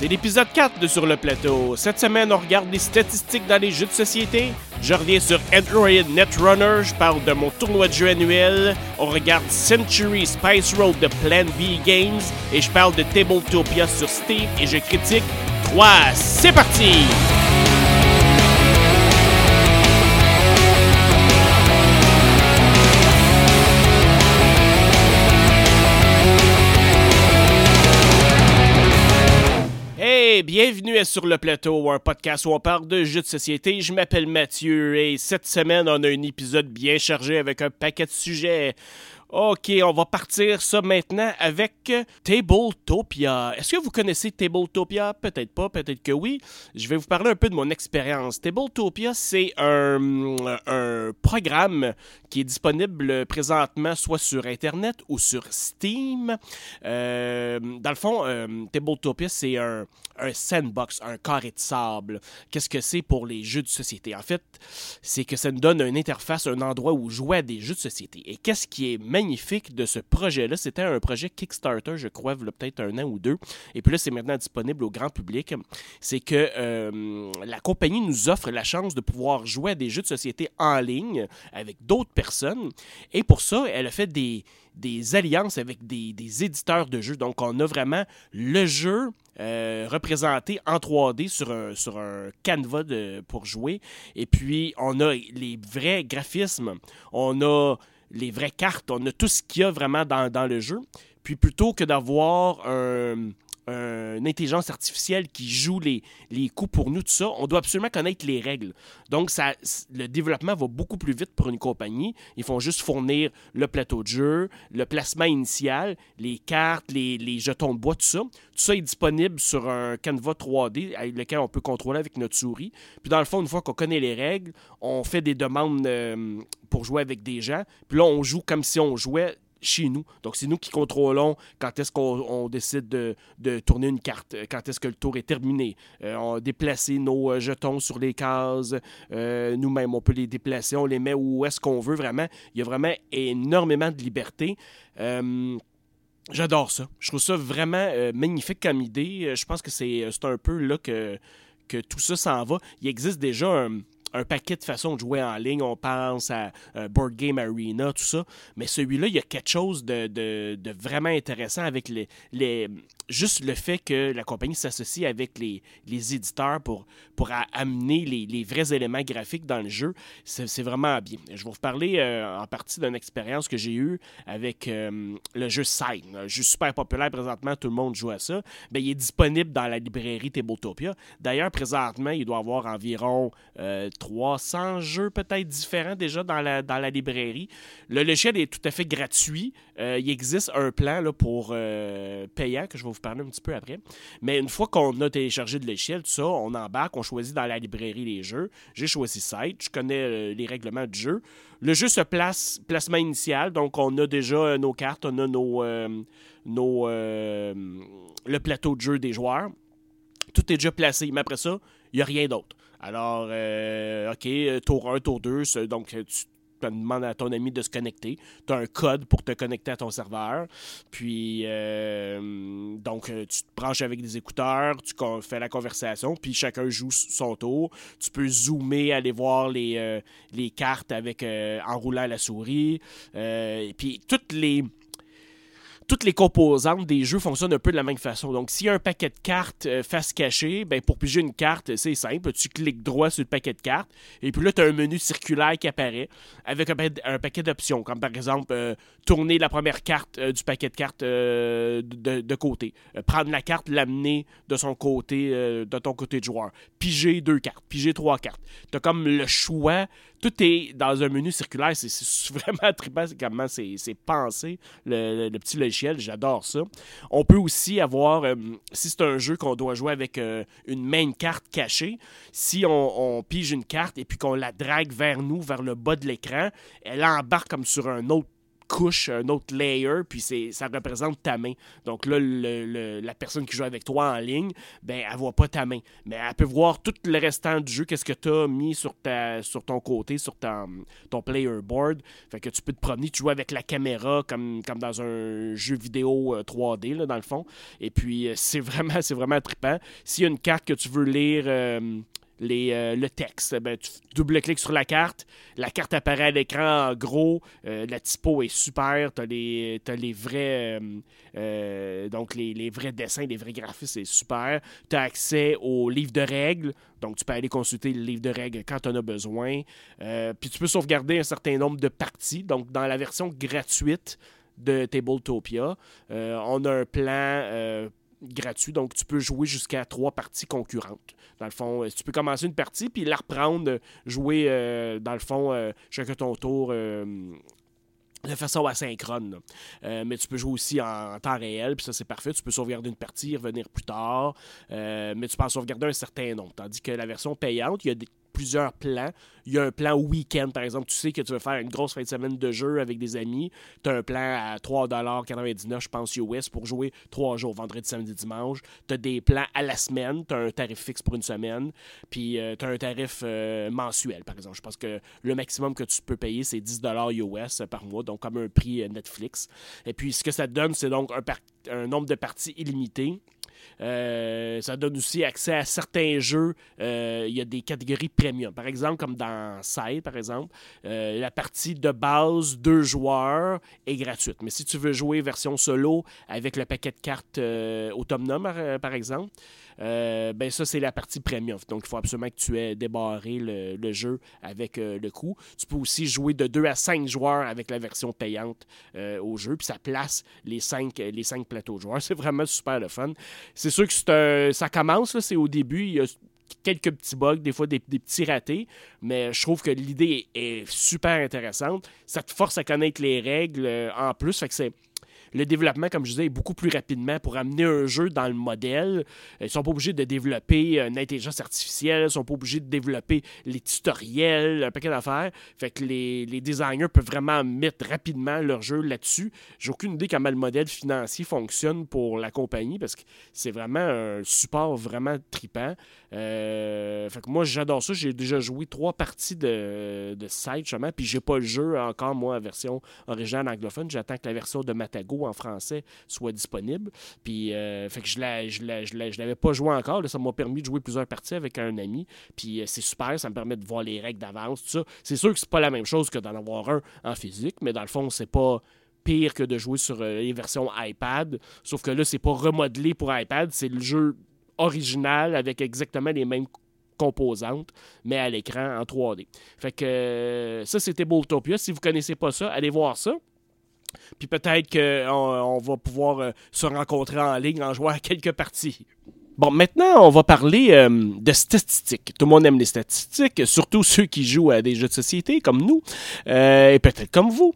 C'est l'épisode 4 de Sur le plateau. Cette semaine, on regarde les statistiques dans les jeux de société. Je reviens sur Android Netrunner, je parle de mon tournoi de jeu annuel. On regarde Century Spice Road de Plan B Games et je parle de Tabletopia sur Steam et je critique 3. C'est parti! Bienvenue Sur le Plateau, un podcast où on parle de jeux de société. Je m'appelle Mathieu et cette semaine, on a un épisode bien chargé avec un paquet de sujets. Ok, on va partir ça maintenant avec Tabletopia. Est-ce que vous connaissez Tabletopia? Peut-être pas, peut-être que oui. Je vais vous parler un peu de mon expérience. Tabletopia, c'est un, programme qui est disponible présentement soit sur Internet ou sur Steam. Euh, dans le fond, euh, Tabletopia, c'est un, un sandbox, un carré de sable. Qu'est-ce que c'est pour les jeux de société? En fait, c'est que ça nous donne une interface, un endroit où jouer à des jeux de société. Et qu'est-ce qui est magnifique de ce projet-là? C'était un projet Kickstarter, je crois, il y a peut-être un an ou deux. Et puis là, c'est maintenant disponible au grand public. C'est que euh, la compagnie nous offre la chance de pouvoir jouer à des jeux de société en ligne avec d'autres personnes. Et pour ça, elle a fait des, des alliances avec des, des, éditeurs de jeux. Donc, on a vraiment le jeu euh, représenté en 3D sur un, sur un canevas de, pour jouer. Et puis, on a les vrais graphismes, on a les vraies cartes, on a tout ce qu'il y a vraiment dans, dans le jeu. Puis, plutôt que d'avoir un une intelligence artificielle qui joue les, coups pour nous, tout ça, on doit absolument connaître les règles. Donc, ça, le développement va beaucoup plus vite pour une compagnie. Ils font juste fournir le plateau de jeu, le placement initial, les cartes, les, les jetons de bois, tout ça. Tout ça est disponible sur un canevas 3D avec lequel on peut contrôler avec notre souris. Puis, dans le fond, une fois qu'on connaît les règles, on fait des demandes euh, pour jouer avec des gens. Puis là, on joue comme si on jouait chez nous. Donc, c'est nous qui contrôlons quand est-ce qu'on décide de, de, tourner une carte, quand est-ce que le tour est terminé. Euh, on déplacer nos euh, jetons sur les cases. Euh, nous-mêmes, on peut les déplacer, on les met où est-ce qu'on veut vraiment. Il y a vraiment énormément de liberté. Euh, J'adore ça. Je trouve ça vraiment magnifique comme idée. Je pense que c'est un peu là que, que tout ça s'en va. Il existe déjà un un paquet de façons de jouer en ligne. On pense à euh, Board Game Arena, tout ça. Mais celui-là, il y a quelque chose de, vraiment intéressant avec les, juste le fait que la compagnie s'associe avec les, les, éditeurs pour, amener les, vrais éléments graphiques dans le jeu. C'est vraiment bien. Je vais vous parler euh, en partie d'une expérience que j'ai eue avec euh, le jeu Sign, un jeu super populaire présentement. Tout le monde joue à ça. Bien, il est disponible dans la librairie Tabletopia. D'ailleurs, présentement, il doit avoir environ 300 jeux peut-être différents déjà dans la, librairie. Le logiciel est tout à fait gratuit. Euh, il existe un plan pour euh, payant que je vais vous parler un petit peu après. Mais une fois qu'on a téléchargé le logiciel, tout ça, on embarque, on choisit dans la librairie les jeux. J'ai choisi Site, je connais euh, les règlements du jeu. Le jeu se place, placement initial, donc on a déjà euh, nos cartes, on a nos, euh, nos le plateau de jeu des joueurs. Tout est déjà placé, mais après ça, il n'y a rien d'autre. Alors, OK, tour 1, tour 2, donc tu demandes à ton ami de se connecter. Tu as un code pour te connecter à ton serveur. Puis, euh, donc, tu te branches avec des écouteurs, tu fais la conversation, puis chacun joue son tour. Tu peux zoomer, aller voir les, euh, les cartes avec euh, en roulant la souris. puis, toutes les toutes les composantes des jeux fonctionnent un peu de la même façon. Donc, s'il y a un paquet de cartes euh, face cachée, ben, pour piger une carte, c'est simple. Tu cliques droit sur le paquet de cartes, et puis là, tu as un menu circulaire qui apparaît avec un, paquet d'options, comme par exemple euh, tourner la première carte euh, du paquet de cartes de, de, côté, prendre la carte, l'amener de son côté, de ton côté de joueur, piger deux cartes, piger trois cartes. Tu as comme le choix tout est dans un menu circulaire. C'est vraiment trippant comment c'est pensé, le, petit logiciel. J'adore ça. On peut aussi avoir, euh, si c'est un jeu qu'on doit jouer avec euh, une main carte cachée, si on, pige une carte et puis qu'on la drague vers nous, vers le bas de l'écran, elle embarque comme sur un autre couche, un autre layer, puis ça représente ta main. Donc là, la personne qui joue avec toi en ligne, ben, elle voit pas ta main. Mais elle peut voir tout le restant du jeu, qu'est-ce que tu as mis sur, ta, sur ton côté, sur ton player board. Fait que tu peux te promener, tu joues avec la caméra comme, dans un jeu vidéo 3D, là, dans le fond. Et puis, euh, c'est vraiment, c'est vraiment trippant. S'il y a une carte que tu veux lire euh, les, euh, le texte. Ben, tu double-cliques sur la carte, la carte apparaît à l'écran en gros, euh, la typo est super, tu as les, les vrais euh, donc les, vrais dessins, les vrais graphismes, c'est super. Tu as accès au livre de règles, donc tu peux aller consulter le livre de règles quand tu en as besoin. puis tu peux sauvegarder un certain nombre de parties, donc dans la version gratuite de Tabletopia, on a un plan gratuit, donc tu peux jouer jusqu'à trois parties concurrentes. Dans le fond, euh, tu peux commencer une partie, puis la reprendre, jouer, euh, dans le fond, euh, chacun ton tour de façon asynchrone. mais tu peux jouer aussi en, temps réel, puis ça c'est parfait. Tu peux sauvegarder une partie, revenir plus tard, mais tu peux en sauvegarder un certain nombre. Tandis que la version payante, il y a des, plusieurs plans. Il y a un plan week-end, par exemple. Tu sais que tu veux faire une grosse fin de semaine de jeu avec des amis. Tu as un plan à 3,99$, je pense, US, pour jouer trois jours, vendredi, samedi, dimanche. Tu as des plans à la semaine. Tu as un tarif fixe pour une semaine. Puis euh, tu as un tarif euh, mensuel, par exemple. Je pense que le maximum que tu peux payer, c'est 10$ US par mois, donc comme un prix euh, Netflix. Et puis, ce que ça te donne, c'est donc un, un nombre de parties illimité ça donne aussi accès à certains jeux. Euh, il y a des catégories premium. Par exemple, comme dans Side, par exemple, euh, la partie de base deux joueurs est gratuite. Mais si tu veux jouer version solo avec le paquet de cartes Automnum, par exemple, euh, ben ça, c'est la partie premium. Donc, il faut absolument que tu aies débarré le, jeu avec euh, le coût. Tu peux aussi jouer de 2 à 5 joueurs avec la version payante euh, au jeu, puis ça place les 5, les cinq plateaux de joueurs. C'est vraiment super le fun. C'est sûr que ça commence, c'est au début, il y a quelques petits bugs, des fois des, petits ratés, mais je trouve que l'idée est, est, super intéressante. Ça te force à connaître les règles en plus, fait que c'est le développement, comme je disais, est beaucoup plus rapidement pour amener un jeu dans le modèle. Ils ne sont pas obligés de développer une intelligence artificielle, ils sont pas obligés de développer les tutoriels, un paquet d'affaires. Fait que les, designers peuvent vraiment mettre rapidement leur jeu là-dessus. J'ai aucune idée comment le modèle financier fonctionne pour la compagnie parce que c'est vraiment un support vraiment tripant. Euh, fait que moi, j'adore ça. J'ai déjà joué trois parties de, de Side, justement, puis j'ai pas le jeu encore, moi, en version originale anglophone. J'attends que la version de Matago en français soit disponible. Puis, euh, fait que je ne l'avais pas joué encore. ça m'a permis de jouer plusieurs parties avec un ami. Puis, euh, c'est super. Ça me permet de voir les règles d'avance, tout ça. C'est sûr que c'est pas la même chose que d'en avoir un en physique, mais dans le fond, c'est pas pire que de jouer sur euh, les versions iPad. Sauf que là, c'est pas remodelé pour iPad. C'est le jeu original avec exactement les mêmes composantes, mais à l'écran en 3D. Fait que ça, c'était Boltopia. Si vous connaissez pas ça, allez voir ça. Puis peut-être qu'on on va pouvoir euh, se rencontrer en ligne en jouant à quelques parties. Bon, maintenant, on va parler euh, de statistiques. Tout le monde aime les statistiques, surtout ceux qui jouent à des jeux de société comme nous, euh, et peut-être comme vous.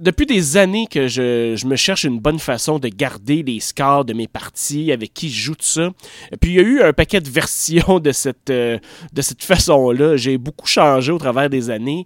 depuis des années que je, me cherche une bonne façon de garder les scores de mes parties, avec qui je joue tout ça. puis il y a eu un paquet de versions de cette, de cette façon-là. J'ai beaucoup changé au travers des années.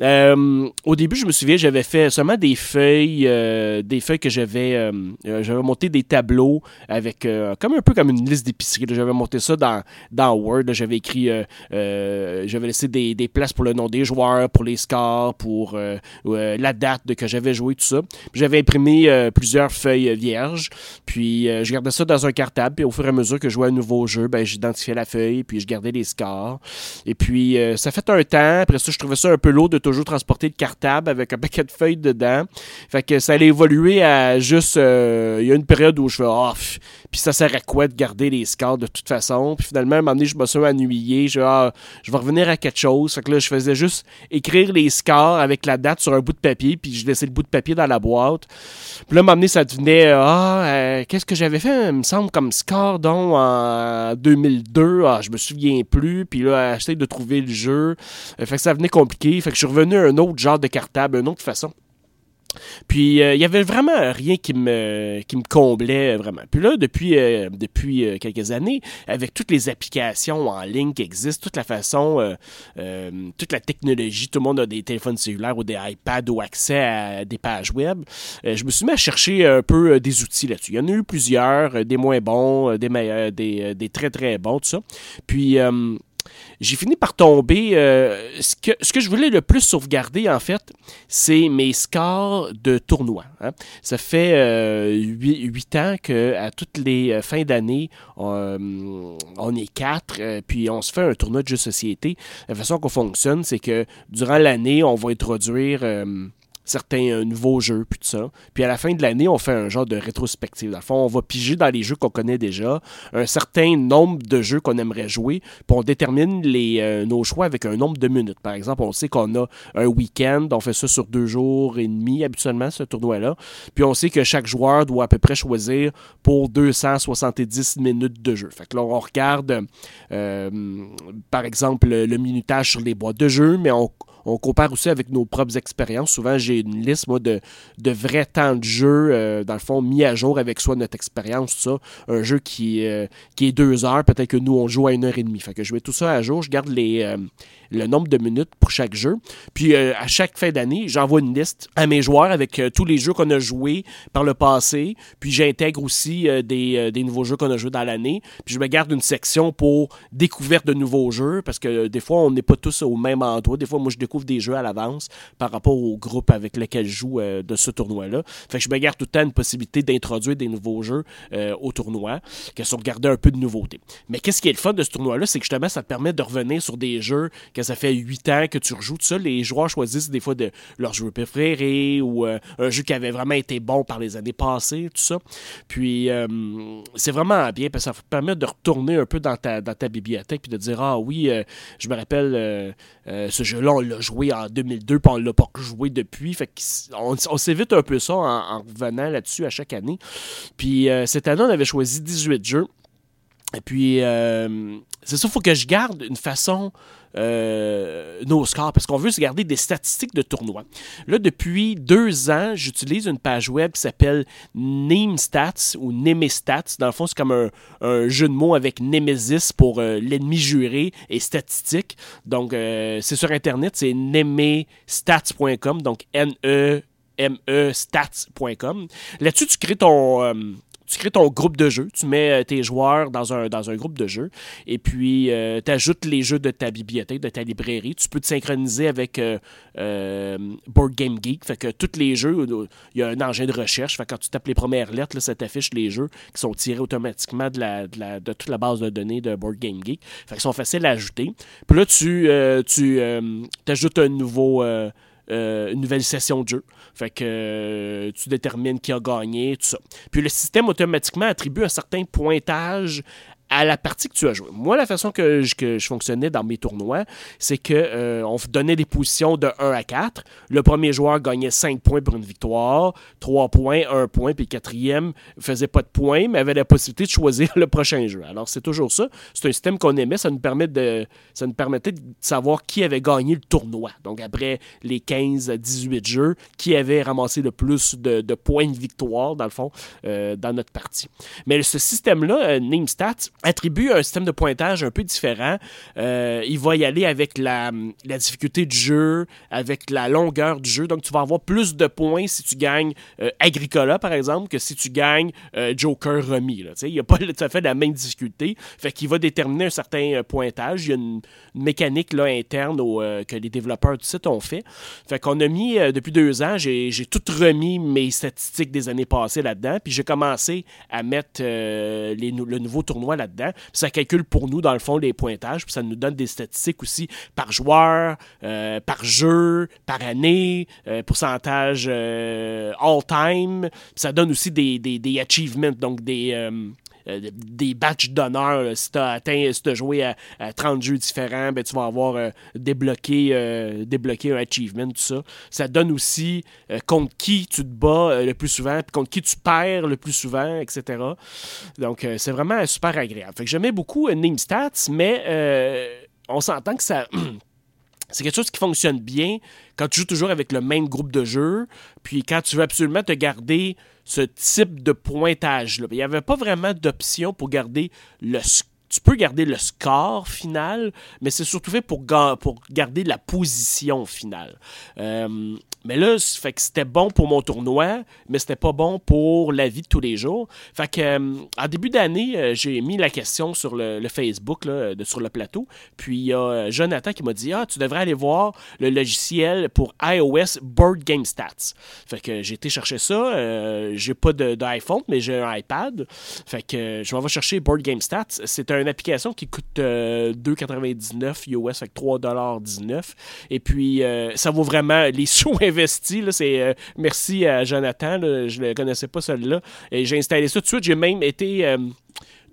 Euh, au début, je me souviens, j'avais fait seulement des feuilles, euh, des feuilles que j'avais, euh, j'avais monté des tableaux avec, comme un peu comme une liste d'épicerie. J'avais monté ça dans, dans Word. J'avais écrit, j'avais laissé des, des, places pour le nom des joueurs, pour les scores, pour la date de que j'avais joué, tout ça. J'avais imprimé plusieurs feuilles vierges. Puis je gardais ça dans un cartable. Puis au fur et à mesure que je jouais un nouveau jeu, ben, j'identifiais la feuille, puis je gardais les scores. Et puis ça fait un temps. Après ça, je trouvais ça un peu lourd de toujours transporter le cartable avec un paquet de feuilles dedans. Fait que ça allait évoluer à juste. Euh, il y a une période où je fais. Ah, puis ça sert à quoi de garder les scores de toute façon? Puis finalement, à un moment donné, je me suis ennuyé. Je, ah, je vais revenir à quelque chose. Fait que là, je faisais juste écrire les scores avec la date sur un bout de papier. Puis je laissais le bout de papier dans la boîte. Puis là, à un moment donné, ça devenait Ah, euh, qu'est-ce que j'avais fait, il me semble, comme score donc en 2002. Ah, je me souviens plus. Puis là, j'essaie de trouver le jeu. Fait que ça venait compliqué. Fait que je suis revenu à un autre genre de cartable, une autre façon. Puis il y avait vraiment rien qui me, qui me comblait vraiment. Puis là, depuis, depuis quelques années, avec toutes les applications en ligne qui existent, toute la façon, toute la technologie, tout le monde a des téléphones cellulaires ou des iPads ou accès à des pages web, je me suis mis à chercher un peu des outils là-dessus. Il y en a eu plusieurs, des moins bons, des meilleurs, des, des très très bons, tout ça. Puis j'ai fini par tomber. Euh, ce, que, que je voulais le plus sauvegarder, en fait, c'est mes scores de tournoi. Hein. Ça fait euh, huit ans qu'à toutes les euh, fins d'année, on, est quatre, puis on se fait un tournoi de jeux de société. La façon qu'on fonctionne, c'est que durant l'année, on va introduire certains euh, nouveaux jeux, puis tout ça. Puis à la fin de l'année, on fait un genre de rétrospective. Dans le fond, on va piger dans les jeux qu'on connaît déjà, un certain nombre de jeux qu'on aimerait jouer, puis on détermine euh, nos choix avec un nombre de minutes. Par exemple, on sait qu'on a un week-end, on fait ça sur deux jours et demi habituellement, ce tournoi-là. Puis on sait que chaque joueur doit à peu près choisir pour 270 minutes de jeu. Fait que là, on regarde, euh, par exemple, le minutage sur les boîtes de jeu, mais on on compare aussi avec nos propres expériences. Souvent, j'ai une liste, moi, de, vrais temps de jeu, euh, dans le fond, mis à jour avec soit notre expérience, tout ça. Un jeu qui, euh, qui est deux heures, peut-être que nous, on joue à une heure et demie. Fait que je mets tout ça à jour. Je garde euh, le nombre de minutes pour chaque jeu. Puis à chaque fin d'année, j'envoie une liste à mes joueurs avec tous les jeux qu'on a joués par le passé. Puis j'intègre aussi des, des, nouveaux jeux qu'on a joués dans l'année. Puis je me garde une section pour découverte de nouveaux jeux parce que des fois, on n'est pas tous au même endroit. Des fois, moi, je découvre des jeux à l'avance par rapport au groupe avec lequel je joue de ce tournoi-là. Fait que je me garde tout le temps une possibilité d'introduire des nouveaux jeux au tournoi, qui sont regarder un peu de nouveautés. Mais qu'est-ce qui est le fun de ce tournoi-là, c'est que justement, ça te permet de revenir sur des jeux que ça fait huit ans que tu rejoues tout ça, les joueurs choisissent des fois de leur jeu préféré ou euh, un jeu qui avait vraiment été bon par les années passées, tout ça. Puis euh, c'est vraiment bien parce que ça permet de retourner un peu dans ta, dans ta bibliothèque puis de dire Ah oui, euh, je me rappelle ce jeu-là, on l'a joué en 2002 puis on l'a pas joué depuis. Fait on, s'évite un peu ça en, en revenant là-dessus à chaque année. Puis cette année, on avait choisi 18 jeux. Et puis, c'est ça, il faut que je garde une façon euh, nos scores parce qu'on veut se garder des statistiques de tournoi. Là, depuis deux ans, j'utilise une page web qui s'appelle NameStats ou Nemestats. Dans le fond, c'est comme un, jeu de mots avec Nemesis pour euh, l'ennemi juré et statistique. Donc, euh, c'est sur Internet, c'est nemestats.com, donc N-E-M-E stats.com. Là-dessus, tu crées ton tu crées ton groupe de jeu, tu mets euh, tes joueurs dans un, dans un groupe de jeu, et puis euh, tu ajoutes les jeux de ta bibliothèque, de ta librairie. Tu peux te synchroniser avec euh, Board Game Geek, fait que tous les jeux, il y a un engin de recherche, fait que quand tu tapes les premières lettres, là, ça t'affiche les jeux qui sont tirés automatiquement de, la, de, toute la base de données de Board Game Geek. Fait qu'ils sont faciles à ajouter. Puis là, tu, tu ajoutes un nouveau euh, une nouvelle session de jeu. Fait que euh, tu détermines qui a gagné, tout ça. Puis le système automatiquement attribue un certain pointage à la partie que tu as joué. Moi, la façon que je, fonctionnais dans mes tournois, c'est que euh, on donnait des positions de 1 à 4. Le premier joueur gagnait 5 points pour une victoire, 3 points, 1 point, puis le quatrième faisait pas de points, mais avait la possibilité de choisir le prochain jeu. Alors, c'est toujours ça. C'est un système qu'on aimait. Ça nous, permet de, ça nous permettait de savoir qui avait gagné le tournoi. Donc, après les 15 à 18 jeux, qui avait ramassé le plus de, points de victoire, dans le fond, euh, dans notre partie. Mais ce système-là, euh, attribue un système de pointage un peu différent. Euh, il va y aller avec la, difficulté du jeu, avec la longueur du jeu. Donc, tu vas avoir plus de points si tu gagnes euh, Agricola, par exemple, que si tu gagnes euh, Joker remis. Il n'y a pas tout à fait la même difficulté. Fait qu'il va déterminer un certain pointage. Il y a une, mécanique là, interne que les développeurs du site ont fait. Fait qu'on a mis, depuis deux ans, j'ai tout remis mes statistiques des années passées là-dedans. Puis j'ai commencé à mettre les, le nouveau tournoi là-dedans ça calcule pour nous, dans le fond, les pointages. Puis ça nous donne des statistiques aussi par joueur, euh, par jeu, par année, euh, pourcentage euh, all-time. Ça donne aussi des, des achievements, donc des des badges d'honneur. Si tu as atteint, si as joué à, 30 jeux différents, ben, tu vas avoir euh, débloqué, euh, débloqué un achievement, tout ça. Ça donne aussi contre qui tu te bats le plus souvent, puis contre qui tu perds le plus souvent, etc. Donc, c'est vraiment super agréable. Fait que j'aimais beaucoup Name Stats, mais on s'entend que ça. c'est quelque chose qui fonctionne bien quand tu joues toujours avec le même groupe de jeux, puis quand tu veux absolument te garder ce type de pointage-là. Il n'y avait pas vraiment d'option pour garder le tu peux garder le score final, mais c'est surtout fait pour, pour garder la position finale. Euh, mais là, fait que c'était bon pour mon tournoi, mais c'était pas bon pour la vie de tous les jours. Fait que, euh, en début d'année, euh, j'ai mis la question sur le, Facebook, là, de, sur le plateau. Puis il y a euh, Jonathan qui m'a dit Ah, tu devrais aller voir le logiciel pour iOS Board Game Stats. Fait que j'ai été chercher ça. j'ai pas d'iPhone, mais j'ai un iPad. Fait que je vais chercher Board Game Stats. C'est une application qui coûte 2,99 US, fait 3,19 Et puis, ça vaut vraiment les sous investi. c'est, euh, merci à Jonathan. je ne connaissais pas celui-là. Et j'ai installé ça tout de suite. J'ai même été. Euh,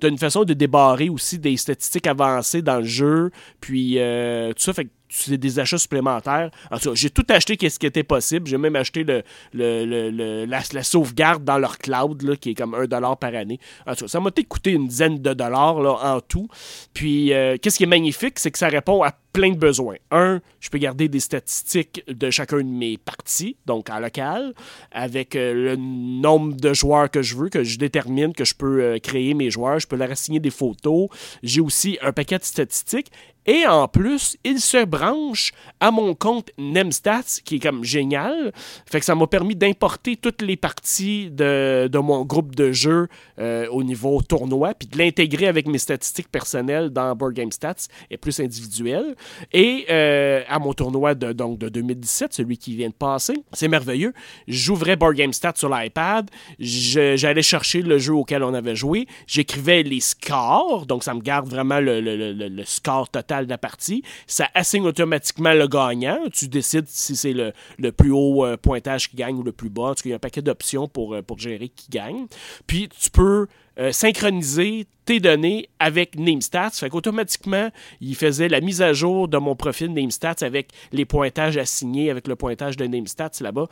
d'une façon de débarrer aussi des statistiques avancées dans le jeu. Puis euh, tout ça, fait que c'est des achats supplémentaires. J'ai tout acheté ce qui était possible. J'ai même acheté la, sauvegarde dans leur cloud, qui est comme 1$ par année. Ça m'a coûté une dizaine de dollars là, en tout. Puis, qu'est-ce qui est magnifique, c'est que ça répond à plein de besoins. Un, je peux garder des statistiques de chacun de mes parties, donc en local, avec euh, le nombre de joueurs que je veux, que je détermine que je peux euh, créer mes joueurs. Je peux leur assigner des photos. J'ai aussi un paquet de statistiques. Et en plus, il se branche à mon compte Nemstats, qui est comme génial. Fait que ça m'a permis d'importer toutes les parties de, mon groupe de jeu euh, au niveau tournoi, puis de l'intégrer avec mes statistiques personnelles dans Board Game Stats et plus individuelles. Et euh, à mon tournoi de, donc, de 2017, celui qui vient de passer, c'est merveilleux. J'ouvrais Board Game Stats sur l'iPad, j'allais chercher le jeu auquel on avait joué, j'écrivais les scores, donc ça me garde vraiment le, le, score total de la partie. Ça assigne automatiquement le gagnant. Tu décides si c'est le, plus haut euh, pointage qui gagne ou le plus bas. Il y a un paquet d'options pour, euh, pour gérer qui gagne. Puis tu peux euh, synchroniser tes données avec NameStats. Fait qu'automatiquement, il faisait la mise à jour de mon profil NameStats avec les pointages assignés avec le pointage de NameStats là-bas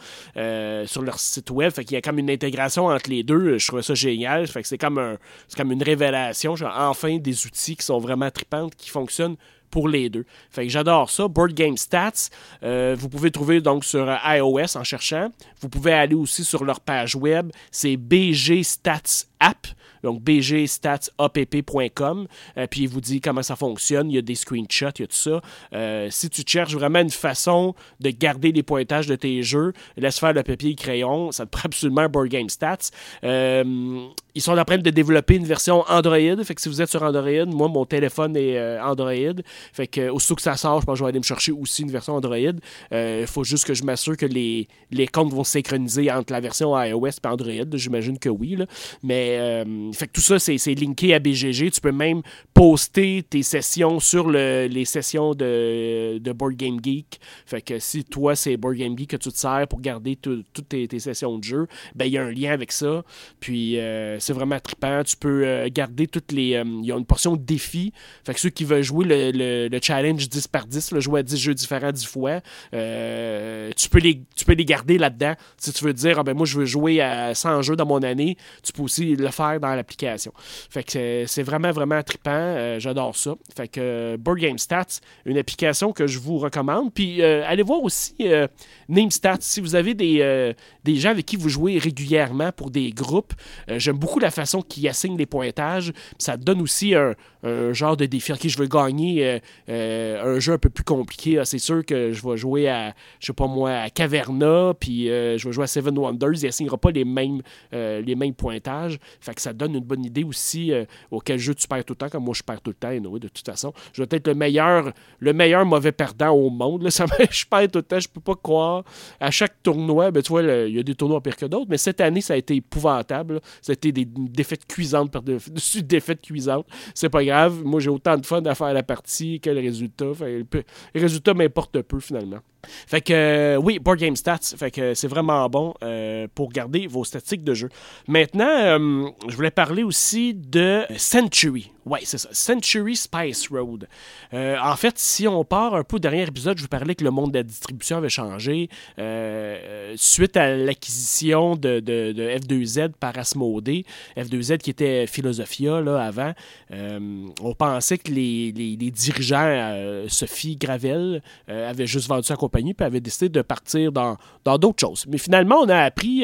sur leur site web. Fait qu'il y a comme une intégration entre les deux. Je trouvais ça génial. Fait que c'est comme, un, comme une révélation. Genre, enfin, des outils qui sont vraiment tripantes, qui fonctionnent pour les deux. Fait que j'adore ça. Board Game Stats, euh, vous pouvez trouver donc sur iOS en cherchant. Vous pouvez aller aussi sur leur page web, c'est BG donc bgstatsapp.com, euh, puis il vous dit comment ça fonctionne, il y a des screenshots, il y a tout ça. Euh, si tu cherches vraiment une façon de garder les pointages de tes jeux, laisse faire le papier et le crayon, ça te prend absolument Board Game Stats. Euh, ils sont en train de développer une version Android, fait que si vous êtes sur Android, moi mon téléphone est Android, fait que aussitôt que ça sort, je pense que je vais aller me chercher aussi une version Android. Il faut juste que je m'assure que les, les comptes vont synchroniser entre la version iOS et Android, j'imagine que oui, là. mais fait que tout ça, c'est linké à BGG. Tu peux même poster tes sessions sur les sessions de, Board Game Geek. Fait que si toi, c'est Board Game Geek que tu te sers pour garder toutes tes, sessions de jeu, ben il y a un lien avec ça. Puis euh, c'est vraiment trippant. Tu peux euh, garder toutes les. Euh, il y a une portion de défi. Fait que ceux qui veulent jouer le, challenge 10 par 10, le jouer à 10 jeux différents 10 fois, tu, peux les, tu peux les garder là-dedans. Si tu veux dire, ah, ben moi, je veux jouer à 100 jeux dans mon année, tu peux aussi le faire dans l'application. Fait que c'est vraiment, vraiment trippant. Euh, j'adore ça. Fait que euh, Board Game Stats, une application que je vous recommande. Puis euh, allez voir aussi Name Stats. Si vous avez des, des gens avec qui vous jouez régulièrement pour des groupes, j'aime beaucoup la façon qu'ils assignent les pointages. Ça donne aussi un, genre de défi. Ok, je veux gagner un jeu un peu plus compliqué. Ah, c'est sûr que je vais jouer à, je sais pas moi, à Caverna, puis je vais jouer à Seven Wonders. Il assignera pas les mêmes, les mêmes pointages. Fait que ça donne une bonne idée aussi euh, auquel jeu tu perds tout le temps, comme moi je perds tout le temps, de toute façon. Je vais être le meilleur, le meilleur mauvais perdant au monde. Là. Ça, je perds tout le temps, je peux pas croire. À chaque tournoi, ben, tu vois, il y a des tournois pires que d'autres, mais cette année, ça a été épouvantable. Ça a été des défaites cuisantes par-dessus défaites cuisantes. C'est pas grave. Moi, j'ai autant de fun à faire la partie que le résultat. le résultat m'importe peu finalement. Fait que euh, oui, Board Game Stats, fait que c'est vraiment bon euh, pour garder vos statistiques de jeu. Maintenant, euh, je voulais parler aussi de Century. Ouais, c'est ça. Century Spice Road. en fait, si on part un peu au dernier épisode, je vous parlais que le monde de la distribution avait changé suite à l'acquisition de, de, F2Z par Asmodee. F2Z qui était Philosophia là, avant. on pensait que les, dirigeants, Sophie Gravel, avaient juste vendu sa compagnie avaient décidé de partir dans d'autres choses. Mais finalement, on a appris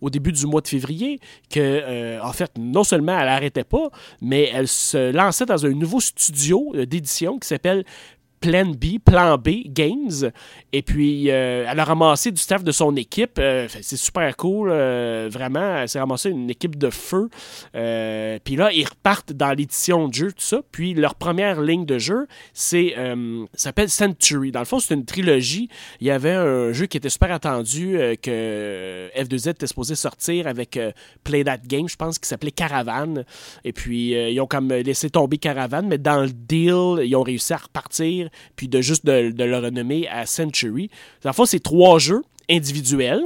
au début du mois de février que, en fait, non seulement elle n'arrêtait pas, mais elle se lançait dans un nouveau studio d'édition qui s'appelle Plan B, Plan B Games. Et puis, euh, elle a ramassé du staff de son équipe. Euh, c'est super cool, euh, vraiment. Elle s'est ramassée une équipe de feu. puis là, ils repartent dans l'édition de jeu, tout ça. Puis, leur première ligne de jeu, c'est s'appelle Century. Dans le fond, c'est une trilogie. Il y avait un jeu qui était super attendu que F2Z était supposé sortir avec Play That Game, je pense, qui s'appelait Caravan. Et puis, ils ont comme laissé tomber Caravan, mais dans le deal, ils ont réussi à repartir puis de juste de, le renommer à Century. Dans le c'est trois jeux individuels.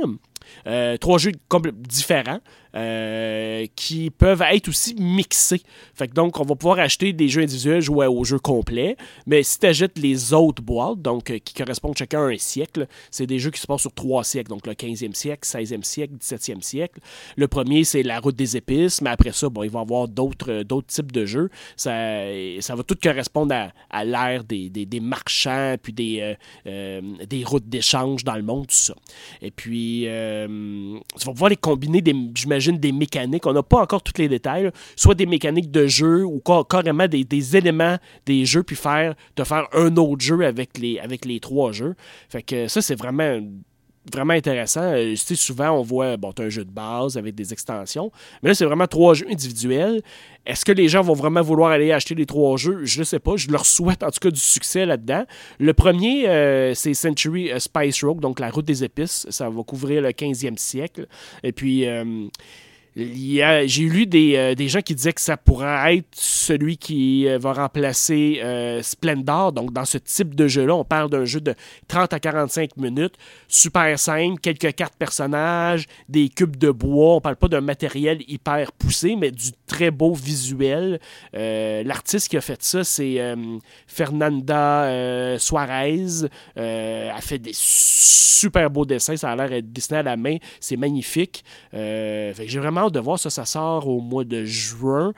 Euh, trois jeux différents. Euh, qui peuvent être aussi mixés. Fait que donc, on va pouvoir acheter des jeux individuels, jouer au jeu complet. Mais si tu achètes les autres boîtes, donc euh, qui correspondent chacun à un siècle, c'est des jeux qui se passent sur trois siècles. Donc le 15e siècle, 16e siècle, 17e siècle. Le premier, c'est la route des épices, mais après ça, bon, il va y avoir d'autres, euh, types de jeux. Ça, va tout correspondre à, l'ère des, marchands, puis des, des routes d'échange dans le monde, tout ça. Et puis, tu vas pouvoir les combiner, des, des mécaniques. On n'a pas encore tous les détails. Soit des mécaniques de jeu ou carrément des, éléments des jeux, puis faire, te faire un autre jeu avec les, avec les trois jeux. Fait que ça, c'est vraiment vraiment intéressant. Euh, souvent, on voit, bon, tu un jeu de base avec des extensions, mais là, c'est vraiment trois jeux individuels. Est-ce que les gens vont vraiment vouloir aller acheter les trois jeux? Je ne sais pas. Je leur souhaite en tout cas du succès là-dedans. Le premier, euh, c'est Century euh, Spice Rogue, donc la route des épices. Ça va couvrir le 15e siècle. Et puis j'ai lu euh, des, gens qui disaient que ça pourrait être celui qui euh, va remplacer euh, Splendor. Donc, dans ce type de jeu-là, on parle d'un jeu de 30 à 45 minutes, super simple, quelques cartes personnages, des cubes de bois. On parle pas d'un matériel hyper poussé, mais du très beau visuel. L'artiste qui a fait ça, c'est Fernanda Suarez. elle fait des super beaux dessins. Ça a l'air d'être dessiné à la main. C'est magnifique. j'ai vraiment de voir ça. Ça sort au mois de juin.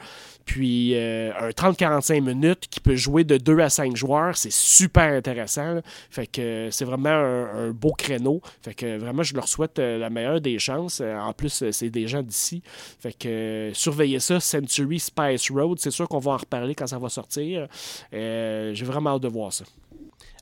Puis euh, un 30-45 minutes qui peut jouer de 2 à 5 joueurs, c'est super intéressant. Fait que c'est vraiment un, beau créneau. Fait que vraiment, je leur souhaite euh, la meilleure des chances. Euh, en plus, c'est des gens d'ici. Fait que surveillez ça, Century Spice Road. C'est sûr qu'on va en reparler quand ça va sortir. J'ai vraiment hâte de voir ça.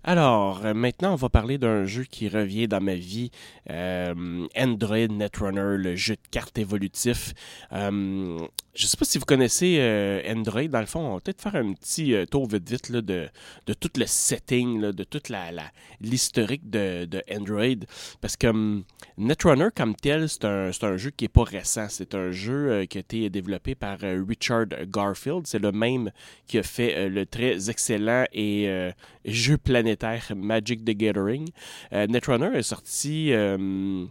Alors, euh, maintenant, on va parler d'un jeu qui revient dans ma vie, euh, Android Netrunner, le jeu de cartes évolutif. Euh, je ne sais pas si vous connaissez Android. Dans le fond, on va peut-être faire un petit tour vite vite là, de, de tout le setting, de toute la, l'historique de, Android. Parce que um, Netrunner, comme tel, c'est un, jeu qui n'est pas récent. C'est un jeu qui a été développé par Richard Garfield. C'est le même qui a fait le très excellent jeu planétaire Magic the Gathering. Euh, Netrunner est sorti euh,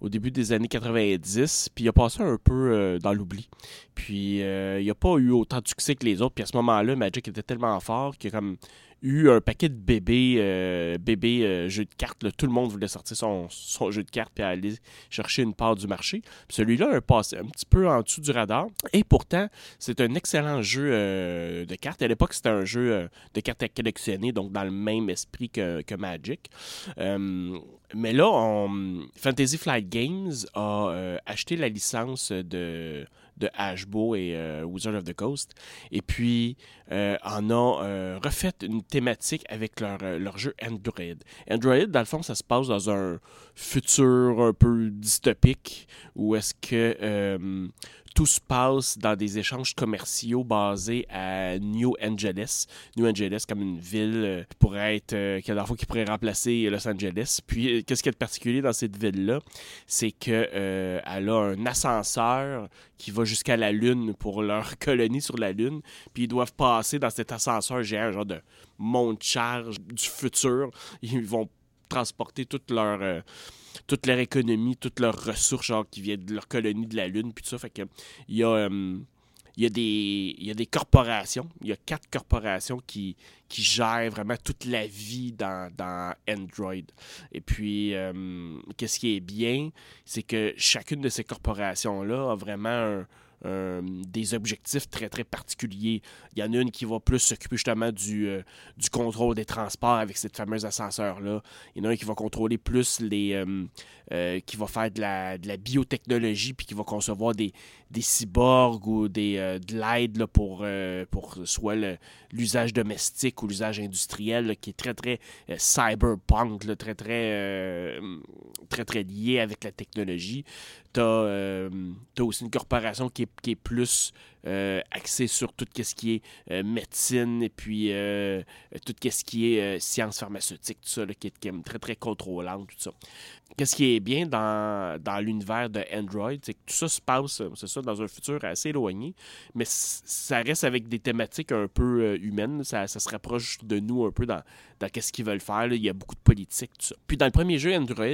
au début des années 90, puis il a passé un peu euh, dans l'oubli. Puis il n'a pas eu autant de succès que les autres, puis à ce moment-là, Magic était tellement fort qu'il a comme eu un paquet de bébés, euh, bébés euh, jeux de cartes. Tout le monde voulait sortir son, jeu de cartes et aller chercher une part du marché. Celui-là a passé un petit peu en dessous du radar. Et pourtant, c'est un excellent jeu euh, de cartes. À l'époque, c'était un jeu de cartes à collectionner, donc dans le même esprit que, que Magic. mais là, Fantasy Flight Games a acheté la licence de de Ashbo et euh, Wizard of the Coast. Et puis, euh, en a euh, refait une thématique avec leur, leur jeu Android. Android, dans le fond, ça se passe dans un futur un peu dystopique où est-ce que tout se passe dans des échanges commerciaux basés à New Angeles. New Angeles comme une ville euh, qui pourrait être, euh, qui pourrait remplacer Los Angeles. Puis, euh, qu'est-ce a de particulier dans cette ville-là? C'est qu'elle a un ascenseur qui va jusqu'à la Lune pour leur colonie sur la Lune. Puis, ils doivent passer dans cet ascenseur géant, genre de monte charge du futur. Ils vont transporter toute leur toute leur économie, toutes leurs ressources genre, qui viennent de leur colonie de la Lune, puis tout ça. Fait que il y a. Euh, il y, a des, il y a des corporations, il y a quatre corporations qui, qui gèrent vraiment toute la vie dans, Android. Et puis, euh, qu'est-ce qui est bien, c'est que chacune de ces corporations-là a vraiment un, des objectifs très, très particuliers. Il y en a une qui va plus s'occuper justement du, du contrôle des transports avec cette fameuse ascenseur-là. Il y en a un qui va contrôler plus les... qui va faire de la, biotechnologie puis qui va concevoir des, cyborgs ou des, de l'aide pour, soit l'usage domestique ou l'usage industriel qui est très, très cyberpunk, très, très, très, très lié avec la technologie. Tu as, euh, aussi une corporation qui est, qui est plus euh, axée sur tout ce qui est euh, médecine et puis tout ce qui est sciences pharmaceutiques, tout ça, qui, est, qui, est, très, très contrôlante, tout ça. Qu'est-ce qui est bien dans, dans l'univers de Android, c'est que tout ça se passe, c'est ça, dans un futur assez éloigné, mais ça reste avec des thématiques un peu humaines. Ça, ça, se rapproche de nous un peu dans, dans qu'est-ce qu'ils veulent faire. Il y a beaucoup de politique, tout ça. Puis dans le premier jeu Android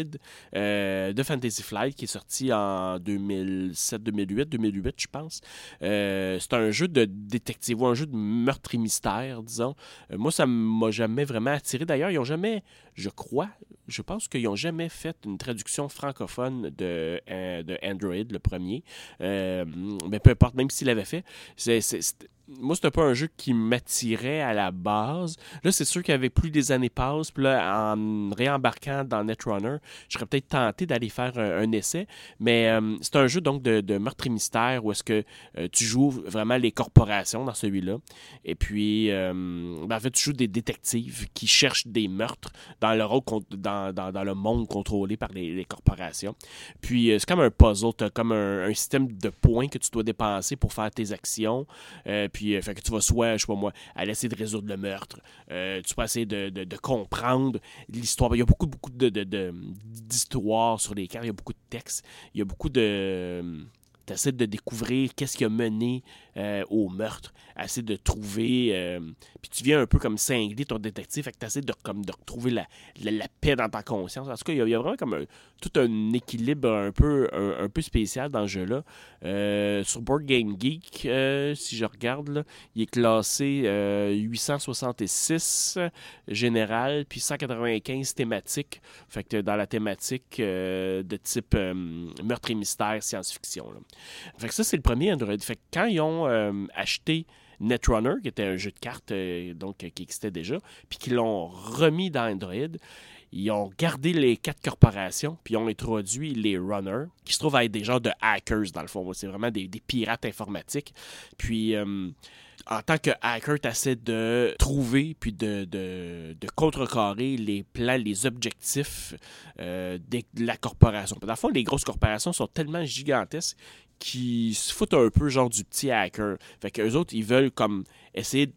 de Fantasy Flight, qui est sorti en en 2007, 2008, 2008, je pense. Euh, c'est un jeu de détective ou un jeu de meurtre et mystère, disons. Euh, moi, ça m'a jamais vraiment attiré. D'ailleurs, ils n'ont jamais, je crois, je pense qu'ils n'ont jamais fait une traduction francophone de, euh, de Android, le premier. mais peu importe, même s'il l'avait fait, c'est moi, c'était pas un jeu qui m'attirait à la base. Là, c'est sûr qu'avec plus des années passent, puis là, en réembarquant dans Netrunner, je serais peut-être tenté d'aller faire un, essai. Mais euh, c'est un jeu donc de, meurtre et mystère où est-ce que euh, tu joues vraiment les corporations dans celui-là. Et puis, euh, ben, en fait, tu joues des détectives qui cherchent des meurtres dans le, dans, dans, le monde contrôlé par les, corporations. Puis, c'est comme un puzzle. Tu as comme un, système de points que tu dois dépenser pour faire tes actions. Puis, euh, fait que tu vas soit, je sais pas moi, à essayer de résoudre le meurtre. Euh, tu vas essayer de, comprendre l'histoire. Il y a beaucoup, beaucoup d'histoires de, sur les cartes. Il y a beaucoup de textes. Il y a beaucoup de tu essaies de découvrir qu'est-ce qui a mené euh, au meurtre, essayer de trouver. Euh, puis tu viens un peu comme cingler ton détective, fait que tu essaies de, comme, de retrouver la, la, paix dans ta conscience. En tout cas, il y, a vraiment comme tout un équilibre un peu, un, peu spécial dans ce jeu-là. Euh, sur Board Game Geek, si je regarde, il est classé 866 général, puis 195 thématiques. Fait que dans la thématique de type meurtre et mystère, science-fiction. Fait que ça, c'est le premier Android. Fait que quand ils ont euh, acheté Netrunner, qui était un jeu de cartes euh, donc, qui existait déjà, puis qu'ils l'ont remis dans Android, ils ont gardé les quatre corporations, puis ils ont introduit les runners, qui se trouvent à être des genres de hackers, dans le fond. C'est vraiment des, pirates informatiques. Puis, euh, en tant que hacker, tu essaies de trouver puis de, de, contrecarrer les plans, les objectifs de la corporation. Dans les grosses corporations sont tellement gigantesques qui se foutent un peu genre du petit hacker. Fait qu'eux autres, ils veulent comme essayer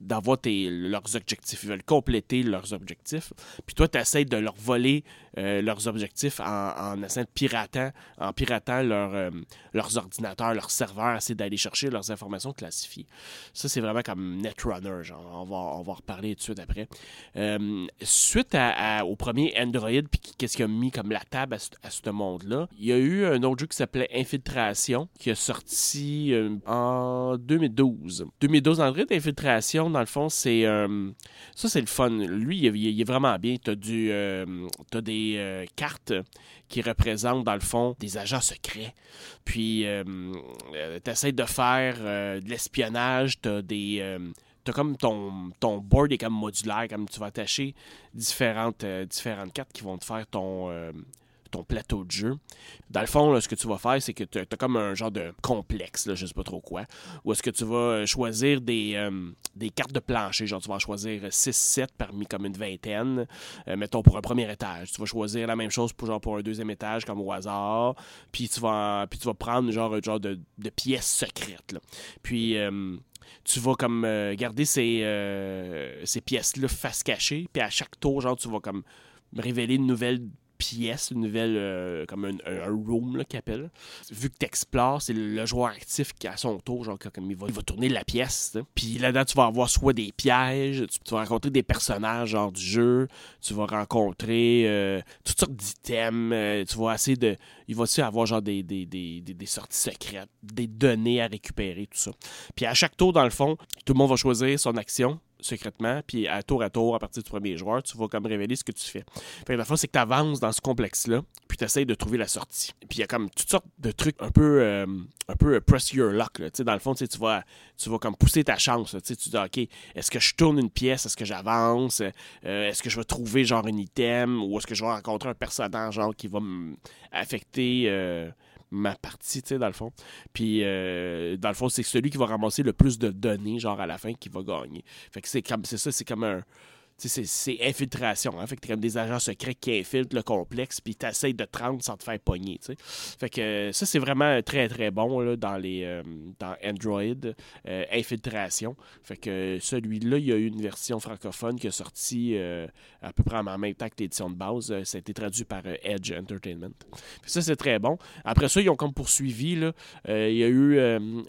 d'avoir leurs objectifs. Ils veulent compléter leurs objectifs. Puis toi, tu essaies de leur voler euh, leurs objectifs en, en essayant de piratant, en piratant euh, leurs ordinateurs, leurs serveurs, essayer d'aller chercher leurs informations classifiées. Ça, c'est vraiment comme Netrunner, genre. On va, on va en reparler tout de suite après. Euh, suite au premier Android, puis qu'est-ce qu'il a mis comme la table à, ce monde-là, il y a eu un autre jeu qui s'appelait Infiltration, qui a sorti en 2012. 2012, Android Infiltration, dans le fond, c'est. Ça, c'est le fun. Lui, il, est vraiment bien. Tu as, euh, as, des euh, cartes qui représentent, dans le fond, des agents secrets. Puis, tu essaies de faire de l'espionnage. Tu as des. T'as comme ton, ton board est comme modulaire, comme tu vas attacher différentes, différentes cartes qui vont te faire ton, ton plateau de jeu. Dans le fond, ce que tu vas faire, c'est que tu as, comme un genre de complexe, là, je sais pas trop quoi, où est-ce que tu vas euh, choisir des, euh, des cartes de plancher. Genre, tu vas choisir 6-7 parmi comme une vingtaine, euh, mettons pour un premier étage. Tu vas choisir la même chose pour, genre, pour un deuxième étage, comme au hasard. Puis tu vas, puis tu vas prendre genre, un genre de, de pièces secrètes. Puis tu vas comme garder ces, ces pièces-là face cachée. Puis à chaque tour, genre, tu vas comme révéler une nouvelle pièce, une nouvelle, euh, comme un, room qu'il appelle. Vu que tu explores, c'est le, joueur actif qui, à son tour, genre, comme il va, il va tourner la pièce. Puis là-dedans, tu vas avoir soit des pièges, tu, vas rencontrer des personnages genre du jeu, tu vas rencontrer euh, toutes sortes d'items, euh, tu vas essayer de. Il va aussi avoir genre des, des, des, des, sorties secrètes, des données à récupérer, tout ça. Puis à chaque tour, dans le fond, tout le monde va choisir son action secrètement, puis à tour à tour, à partir du premier joueur, tu vas comme révéler ce que tu fais. Fait que la fois, c'est que tu avances dans ce complexe-là, puis tu essaies de trouver la sortie. Puis il y a comme toutes sortes de trucs un peu, euh, un peu press your luck. Dans le fond, tu vas, tu vas comme pousser ta chance. Tu dis, OK, est-ce que je tourne une pièce? Est-ce que j'avance? Euh, est-ce que je vais trouver genre un item? Ou est-ce que je vais rencontrer un personnage genre qui va m'affecter euh, ma partie, tu sais, dans le fond. Puis, dans le fond, c'est celui qui va ramasser le plus de données, genre, à la fin, qui va gagner. Fait que c'est comme, c'est ça, c'est comme un, c'est infiltration. Hein? Fait que t'es comme des agents secrets qui infiltrent le complexe, puis t'essayes de te rendre sans te faire pogner. Fait que euh, ça, c'est vraiment très, très bon là, dans, les, euh, dans Android. Euh, infiltration. Fait que celui-là, il y a eu une version francophone qui est sortie à peu près en même temps que l'édition de base. ça a été traduit par Edge Entertainment. ça, c'est très bon. Après ça, ils ont comme poursuivi. Là, il y a eu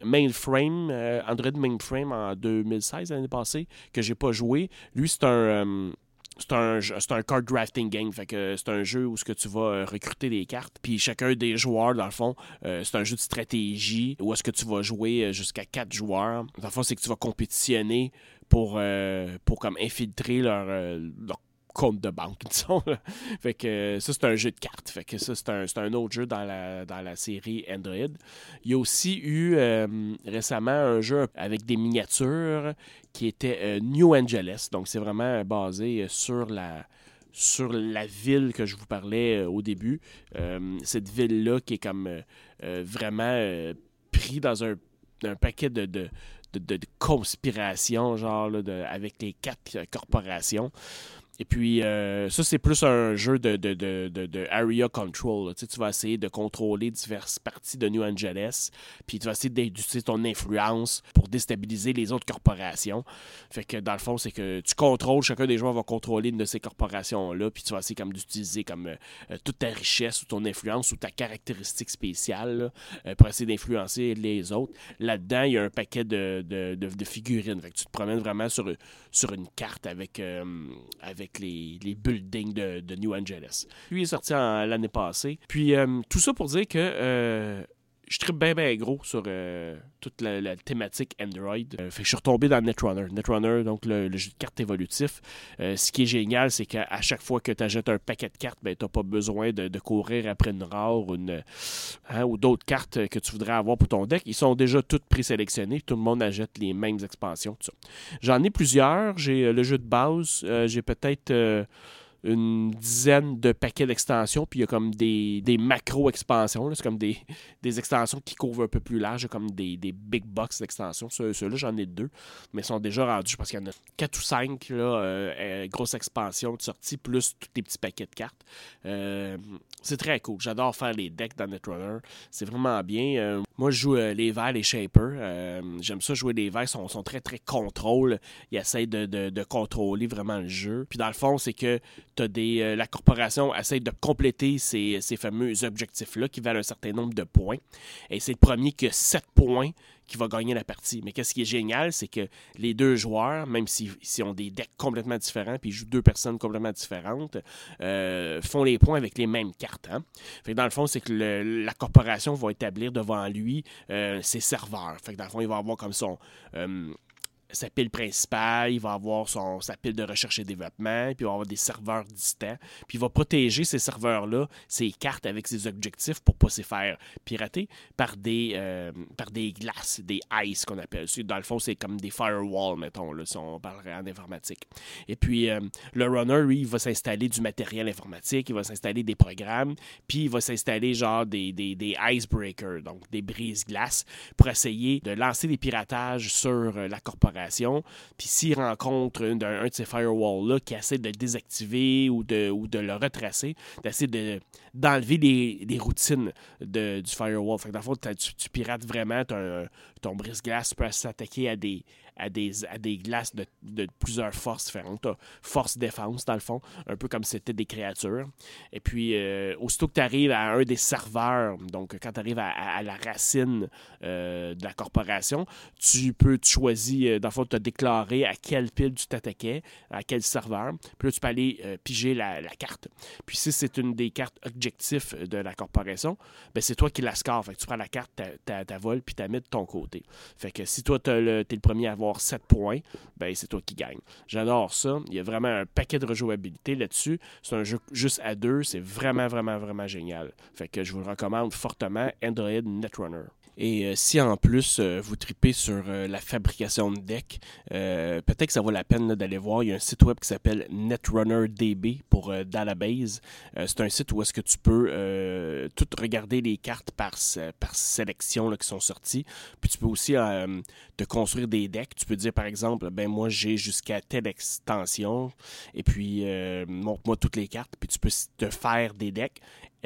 Mainframe, Android Mainframe en 2016, l'année passée, que j'ai pas joué. Lui, c'est un euh, c'est un, un, card drafting game. Fait que c'est un jeu où ce que tu vas euh, recruter des cartes. Puis chacun des joueurs, dans le fond, euh, c'est un jeu de stratégie où est-ce que tu vas jouer jusqu'à quatre joueurs. Dans le fond, c'est que tu vas compétitionner pour, pour comme infiltrer leur, leur compte de banque, disons. Fait que euh, ça, c'est un jeu de cartes. Fait que ça, c'est un, un, autre jeu dans la, dans la série Android. Il y a aussi eu euh, récemment un jeu avec des miniatures qui était euh, New Angeles. Donc, c'est vraiment basé sur la sur la ville que je vous parlais au début. cette ville-là qui est comme vraiment pris dans un, un paquet de, de de, conspiration, genre, avec les quatre corporations. Et puis, euh, ça, c'est plus un jeu de, de, de, de area control. Tu, vas essayer de contrôler diverses parties de New Angeles, puis tu vas essayer d'utiliser ton influence pour déstabiliser les autres corporations. Fait que, dans le fond, c'est que tu contrôles, chacun des joueurs va contrôler une de ces corporations-là, puis tu vas essayer comme d'utiliser comme euh, toute ta richesse ou ton influence ou ta caractéristique spéciale euh, pour essayer d'influencer les autres. Là-dedans, il y a un paquet de, de, figurines. Fait que tu te promènes vraiment sur, sur une carte avec, avec les, buildings de, New Angeles. Lui est sorti l'année passée. Puis euh, tout ça pour dire que euh, je tripe bien, bien gros sur euh, toute la, thématique Android. fait que je suis retombé dans Netrunner. Netrunner, donc le, jeu de cartes évolutif. ce qui est génial, c'est qu'à chaque fois que tu achètes un paquet de cartes, ben, tu n'as pas besoin de, courir après une rare hein, ou d'autres cartes que tu voudrais avoir pour ton deck. Ils sont déjà toutes présélectionnées. Tout le monde achète les mêmes expansions. J'en ai plusieurs. J'ai le jeu de base. j'ai peut-être une dizaine de paquets d'extensions, puis il y a comme des, des macro-expansions. C'est comme des, des extensions qui couvrent un peu plus large, comme des, des big box d'extensions. Ceux-là, j'en ai deux, mais ils sont déjà rendus, parce qu'il y en a quatre ou cinq là, euh, euh, grosses expansions de sortie, plus tous les petits paquets de cartes. Euh, c'est très cool. J'adore faire les decks dans Netrunner. C'est vraiment bien. moi, je joue les verts, les shapers. J'aime ça jouer les verts. Ils sont, sont, très, très contrôle. Ils essayent de, de contrôler vraiment le jeu. Puis dans le fond, c'est que euh, la corporation essaie de compléter ces, fameux objectifs-là qui valent un certain nombre de points. Et c'est le premier qui a 7 points qui va gagner la partie. Mais qu'est-ce qui est génial, c'est que les deux joueurs, même s'ils ont des decks complètement différents, puis ils jouent deux personnes complètement différentes, euh, font les points avec les mêmes cartes. Hein. Fait dans le fond, c'est que la corporation va établir devant lui euh, ses serveurs. Fait dans le fond, il va avoir comme son sa pile principale, il va avoir son, sa pile de recherche et développement, puis il va avoir des serveurs distants, puis il va protéger ces serveurs-là, ses cartes avec ses objectifs pour pas se faire pirater par des, euh, par des glaces, des ice qu'on appelle. Dans le fond, c'est comme des firewalls, mettons, là, si on parlerait en informatique. Et puis, euh, le runner, lui, il va s'installer du matériel informatique, il va s'installer des programmes, puis il va s'installer genre des, des, des icebreakers, donc des brises-glaces, pour essayer de lancer des piratages sur euh, la corporation puis s'il rencontre un, de ces firewalls-là qui essaie de le désactiver ou de, ou de le retracer, d'essayer de, d'enlever les, routines de, du firewall. Fait que dans le fond, tu, pirates vraiment, ton brise-glace peut s'attaquer à des, à des, à des glaces de, plusieurs forces différentes. force-défense, dans le fond, un peu comme c'était des créatures. Et puis, euh, aussitôt que tu arrives à un des serveurs, donc quand tu arrives à, la racine euh, de la corporation, tu peux, tu choisis, euh, dans le fond, te déclarer à quelle pile tu t'attaquais, à quel serveur. Puis là, tu peux aller piger la, carte. Puis si c'est une des cartes objectifs de la corporation, ben c'est toi qui la score. Fait que tu prends la carte, ta, ta, vol, puis tu la mets de ton côté. Fait que si toi, tu es le premier à avoir 7 points, ben c'est toi qui gagne. J'adore ça. Il y a vraiment un paquet de rejouabilité là-dessus. C'est un jeu juste à deux. C'est vraiment, vraiment, vraiment génial. Fait que je vous recommande fortement, Android Netrunner. Et euh, si en plus euh, vous tripez sur euh, la fabrication de decks, peut-être que ça vaut la peine d'aller voir. Il y a un site web qui s'appelle NetRunnerDB pour Database. c'est un site où est-ce que tu peux tout regarder les cartes par, par sélection qui sont sorties. Puis tu peux aussi te construire des decks. Tu peux dire par exemple, ben moi j'ai jusqu'à telle extension et puis montre-moi toutes les cartes. Puis tu peux te faire des decks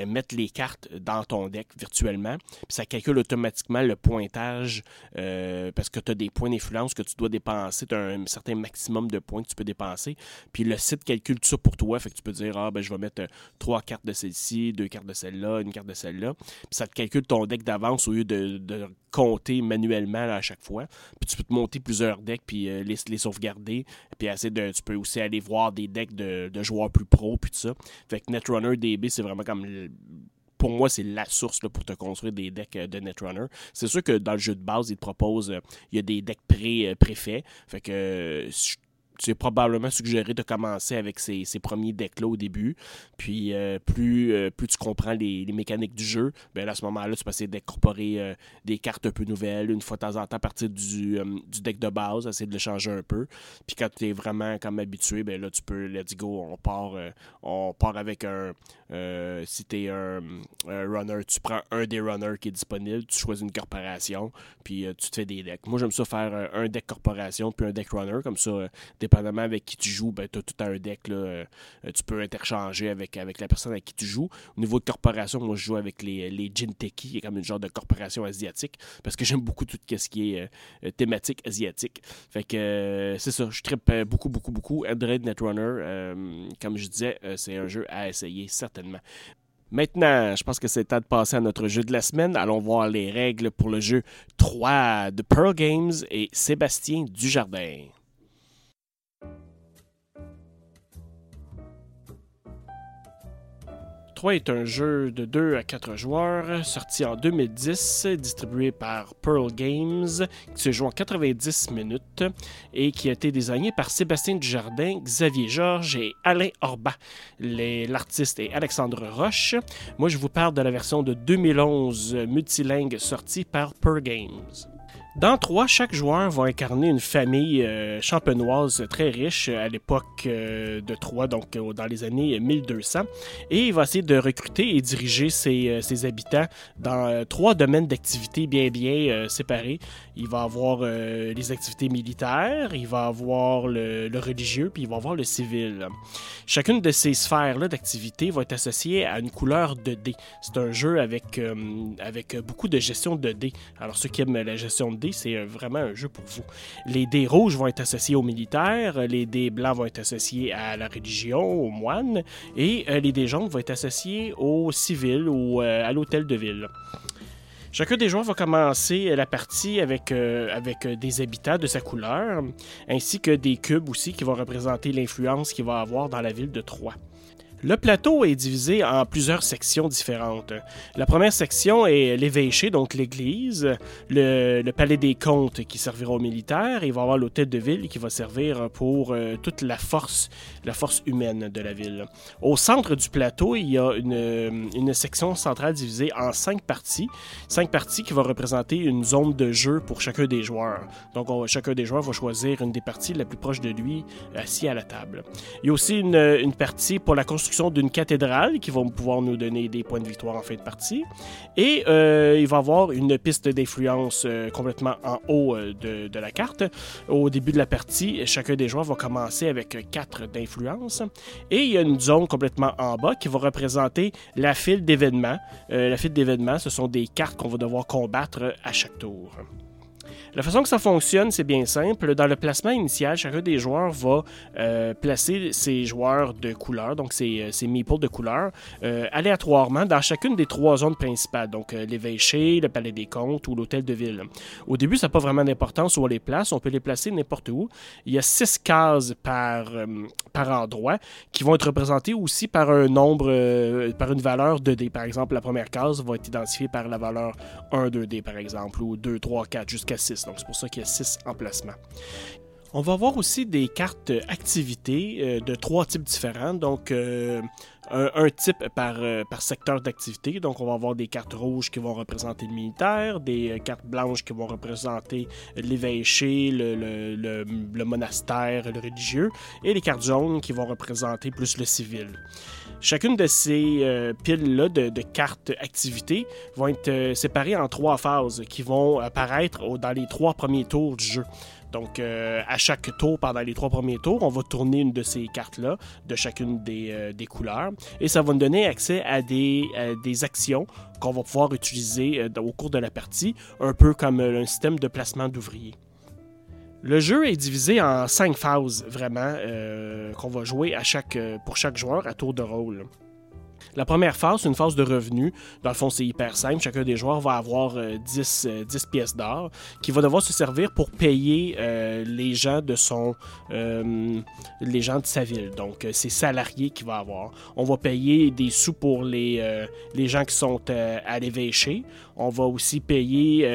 mettre les cartes dans ton deck virtuellement. Puis ça calcule automatiquement le pointage euh, parce que tu as des points d'influence que tu dois dépenser. Tu as un certain maximum de points que tu peux dépenser. Puis le site calcule tout ça pour toi. Fait que tu peux dire Ah, ben, je vais mettre euh, trois cartes de celle-ci, deux cartes de celle-là, une carte de celle-là. Puis ça te calcule ton deck d'avance au lieu de, compter manuellement à chaque fois. Puis tu peux te monter plusieurs decks puis euh, les, les, sauvegarder. Puis assez de, tu peux aussi aller voir des decks de, de joueurs plus pros puis tout ça. Fait que Netrunner DB, c'est vraiment comme pour moi, c'est la source pour te construire des decks euh, de Netrunner. C'est sûr que dans le jeu de base, il te propose, euh, il y a des decks pré, euh. Fait que c'est probablement suggéré de commencer avec ces, premiers decks-là au début. Puis euh, plus, euh, plus tu comprends les, mécaniques du jeu, ben à ce moment-là, tu peux essayer d'incorporer euh, des cartes un peu nouvelles, une fois de temps en temps à partir du, du deck de base, essayer de le changer un peu. Puis quand tu es vraiment comme habitué, ben là, tu peux, let's go, on part, on part avec un. si tu es un, runner, tu prends un des runners qui est disponible, tu choisis une corporation, puis tu te fais des decks. Moi, j'aime ça faire un deck corporation, puis un deck runner, comme ça dépendamment avec qui tu joues, ben, tu as tout un deck. Là, euh, tu peux interchanger avec, avec la personne avec qui tu joues. Au niveau de corporation, moi, je joue avec les, les Jinteki, qui est comme une genre de corporation asiatique, parce que j'aime beaucoup tout ce qui est euh, thématique asiatique. Fait que euh, c'est ça, je trippe beaucoup, beaucoup, beaucoup. Android Netrunner, comme je disais, c'est un jeu à essayer, certainement. Maintenant, je pense que c'est temps de passer à notre jeu de la semaine. Allons voir les règles pour le jeu 3 de Pearl Games et Sébastien Dujardin. 3 est un jeu de 2 à 4 joueurs, sorti en 2010, distribué par Pearl Games, qui se joue en 90 minutes et qui a été designé par Sébastien Dujardin, Xavier Georges et Alain Orba. L'artiste est Alexandre Roche. Moi, je vous parle de la version de 2011 multilingue sortie par Pearl Games. Dans 3, chaque joueur va incarner une famille euh, champenoise très riche à l'époque euh, de 3, donc euh, dans les années 1200. Et il va essayer de recruter et diriger ses, habitants dans trois domaines d'activité bien bien séparés. Il va avoir les activités militaires, il va avoir le, le, religieux, puis il va avoir le civil. Chacune de ces sphères-là d'activité va être associée à une couleur de dés. C'est un jeu avec, avec beaucoup de gestion de dés. Alors ceux qui aiment la gestion de dés, c'est vraiment un jeu pour vous. Les dés rouges vont être associés aux militaires, les dés blancs vont être associés à la religion, aux moines, et euh, les dés jaunes vont être associés aux civils ou euh, à l'hôtel de ville. Chacun des joueurs va commencer la partie avec, euh, des habitants de sa couleur, ainsi que des cubes aussi qui vont représenter l'influence qu'il va avoir dans la ville de Troyes. Le plateau est divisé en plusieurs sections différentes. La première section est l'évêché, donc l'église, le, palais des comtes qui servira aux militaires, et il va y avoir l'hôtel de ville qui va servir pour euh, toute la force, la force humaine de la ville. Au centre du plateau, il y a une, section centrale divisée en cinq parties, cinq parties qui vont représenter une zone de jeu pour chacun des joueurs. Donc chacun des joueurs va choisir une des parties la plus proche de lui, assis à la table. Il y a aussi une partie pour la construction d'une cathédrale qui va pouvoir nous donner des points de victoire en fin de partie. Et euh, il va y avoir une piste d'influence euh, complètement en haut euh, de, de, la carte. Au début de la partie, chacun des joueurs va commencer avec 4 d'influence. Et il y a une zone complètement en bas qui va représenter la file d'événements. la file d'événements, ce sont des cartes qu'on va devoir combattre à chaque tour. La façon que ça fonctionne, c'est bien simple. Dans le placement initial, chacun des joueurs va euh, placer ses joueurs de couleur, donc ses, euh, ses meeples de couleur, euh, aléatoirement dans chacune des trois zones principales, donc l'évêché, le palais des comptes ou l'hôtel de ville. Au début, ça n'a pas vraiment d'importance où on les place, on peut les placer n'importe où. Il y a six cases par, par endroit qui vont être représentées aussi par un nombre, par une valeur 2D. Par exemple, la première case va être identifiée par la valeur 1, 2D, par exemple, ou 2, 3, 4, jusqu'à jusqu'à 6. Donc c'est pour ça qu'il y a 6 emplacements. On va avoir aussi des cartes activités euh, de trois types différents. Donc, euh, un, type par, euh, par secteur d'activité. Donc, on va avoir des cartes rouges qui vont représenter le militaire, des cartes blanches qui vont représenter l'évêché, le, le, monastère, le religieux, et les cartes jaunes qui vont représenter plus le civil. Chacune de ces piles-là de, cartes activités vont être séparées en trois phases qui vont apparaître dans les trois premiers tours du jeu. Donc, euh, à chaque tour, pendant les trois premiers tours, on va tourner une de ces cartes-là, de chacune des, euh, couleurs, et ça va nous donner accès à des, actions qu'on va pouvoir utiliser euh, au cours de la partie, un peu comme un système de placement d'ouvriers. Le jeu est divisé en cinq phases, vraiment, qu'on va jouer chaque, pour chaque joueur à tour de rôle. La première phase, c'est une phase de revenu. Dans le fond, c'est hyper simple. Chacun des joueurs va avoir 10, euh, 10 euh, pièces d'or qui va devoir se servir pour payer euh, les gens de son les gens de sa ville. Donc, c'est salariés qu'il va avoir. On va payer des sous pour les gens qui sont à l'évêché. On va aussi payer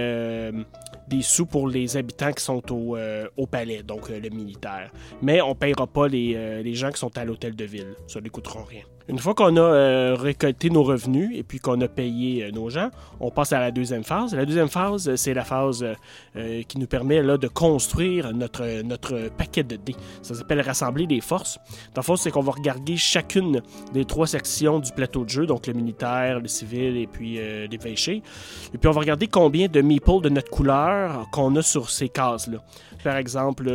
des sous pour les habitants qui sont au, au palais, donc le militaire. Mais on ne payera pas les, les gens qui sont à l'hôtel de ville. Ça ne coûtera rien. Une fois qu'on a euh, récolté nos revenus et puis qu'on a payé euh, nos gens, on passe à la deuxième phase. La deuxième phase, euh, c'est la phase qui nous permet là, de construire notre, notre paquet de dés. Ça s'appelle rassembler des forces. Dans le fond, c'est qu'on va regarder chacune des trois sections du plateau de jeu, donc le militaire, le civil et puis les l'évêché. Et puis on va regarder combien de meeples de notre couleur qu'on a sur ces cases-là. Par exemple,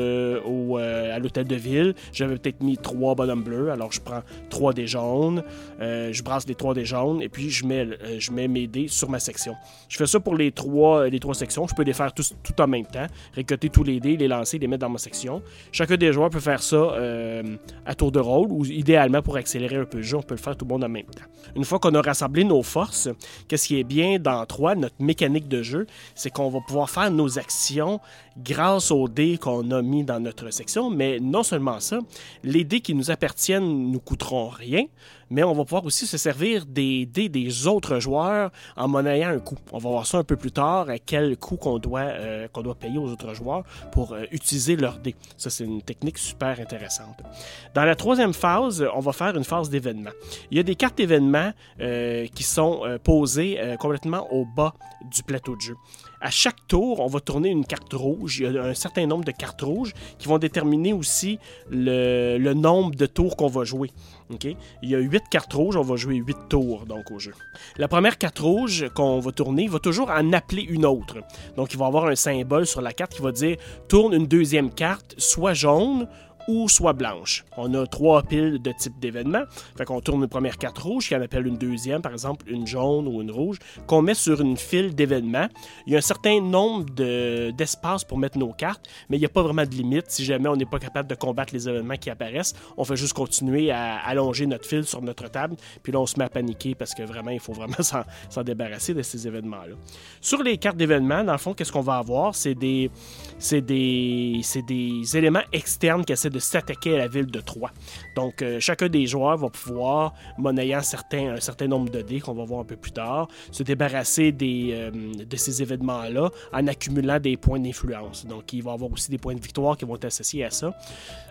au, à l'hôtel de ville, j'avais peut-être mis trois bonhommes bleus, alors je prends trois des jaunes euh, je brasse les trois dés jaunes et puis je mets, euh, je mets mes dés sur ma section. Je fais ça pour les trois, les trois sections. Je peux les faire tout en même temps, récolter tous les dés, les lancer, les mettre dans ma section. Chacun des joueurs peut faire ça euh, à tour de rôle ou idéalement pour accélérer un peu le jeu, on peut le faire tout le monde en même temps. Une fois qu'on a rassemblé nos forces, qu'est-ce qui est bien dans 3, notre mécanique de jeu, c'est qu'on va pouvoir faire nos actions grâce aux dés qu'on a mis dans notre section, mais non seulement ça, les dés qui nous appartiennent nous coûteront rien, mais on va pouvoir aussi se servir des dés des autres joueurs en monnayant un coût. On va voir ça un peu plus tard, à quel coût qu'on doit, euh, qu'on doit payer aux autres joueurs pour euh, utiliser leurs dés. Ça, c'est une technique super intéressante. Dans la troisième phase, on va faire une phase d'événement. Il y a des cartes d'événements euh, qui sont posées complètement au bas du plateau de jeu à chaque tour, on va tourner une carte rouge. Il y a un certain nombre de cartes rouges qui vont déterminer aussi le, nombre de tours qu'on va jouer. Il y a 8 cartes rouges, on va jouer 8 tours donc au jeu. La première carte rouge qu'on va tourner va toujours en appeler une autre. Donc il va avoir un symbole sur la carte qui va dire tourne une deuxième carte, soit jaune ou soit blanche. On a trois piles de type d'événement. Fait qu'on tourne une première carte rouge, qui en appelle une deuxième, par exemple une jaune ou une rouge, qu'on met sur une file d'événements. Il y a un certain nombre d'espaces pour mettre nos cartes, mais il n'y a pas vraiment de limite. Si jamais on n'est pas capable de combattre les événements qui apparaissent, on fait juste continuer à allonger notre fil sur notre table, puis là on se met à paniquer parce que vraiment, il faut vraiment s'en débarrasser de ces événements-là. Sur les cartes d'événements, dans le fond, qu'est-ce qu'on va avoir? C'est des, des, des éléments externes qui essaient de s'attaquer à la ville de Troyes. Donc, euh, chacun des joueurs va pouvoir, monnayant certains, un certain nombre de dés qu'on va voir un peu plus tard, se débarrasser des, euh, de ces événements-là en accumulant des points d'influence. Donc, il va y avoir aussi des points de victoire qui vont être associés à ça.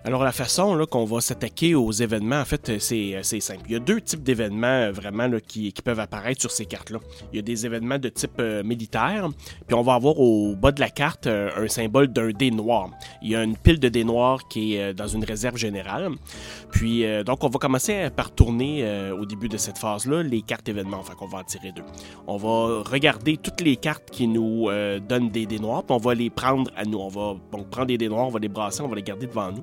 Alors, la façon là, qu'on va s'attaquer aux événements, en fait, c'est, simple. Il y a deux types d'événements euh, vraiment là, qui, qui, peuvent apparaître sur ces cartes-là. Il y a des événements de type militaire, puis on va avoir au bas de la carte un symbole d'un dé noir. Il y a une pile de dés noirs qui est dans une réserve générale. Puis, euh, donc, on va commencer par tourner euh, au début de cette phase-là les cartes événements. Enfin, qu'on va en tirer deux. On va regarder toutes les cartes qui nous euh, donnent des dés noirs, puis on va les prendre à nous. On va prendre des dés noirs, on va les brasser, on va les garder devant nous.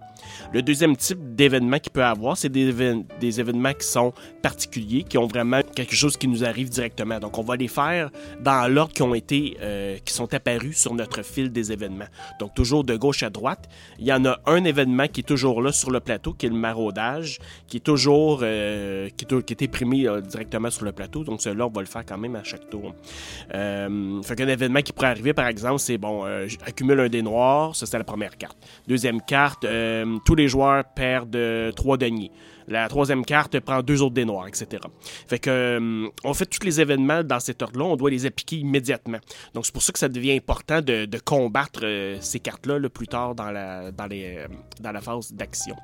Le deuxième type d'événement qu'il peut avoir, c'est des événements qui sont particuliers, qui ont vraiment quelque chose qui nous arrive directement. Donc, on va les faire dans l'ordre qui ont été, qui sont apparus sur notre fil des événements. Donc, toujours de gauche à droite. Il y en a un événement qui est toujours là sur le plateau, qui est le maraudage, qui est toujours euh, qui, est, imprimé euh, directement sur le plateau. Donc celui-là, on va le faire quand même à chaque tour. Euh, fait qu'un événement qui pourrait arriver, par exemple, c'est bon, euh, accumule un dé noir, ça c'est la première carte. Deuxième carte, tous les joueurs perdent trois deniers. La troisième carte prend deux autres dés noirs, etc. Fait que euh, on fait tous les événements dans cet ordre-là, on doit les appliquer immédiatement. Donc c'est pour ça que ça devient important de, combattre euh, ces cartes-là le plus tard dans la, les, euh, dans phase d'action.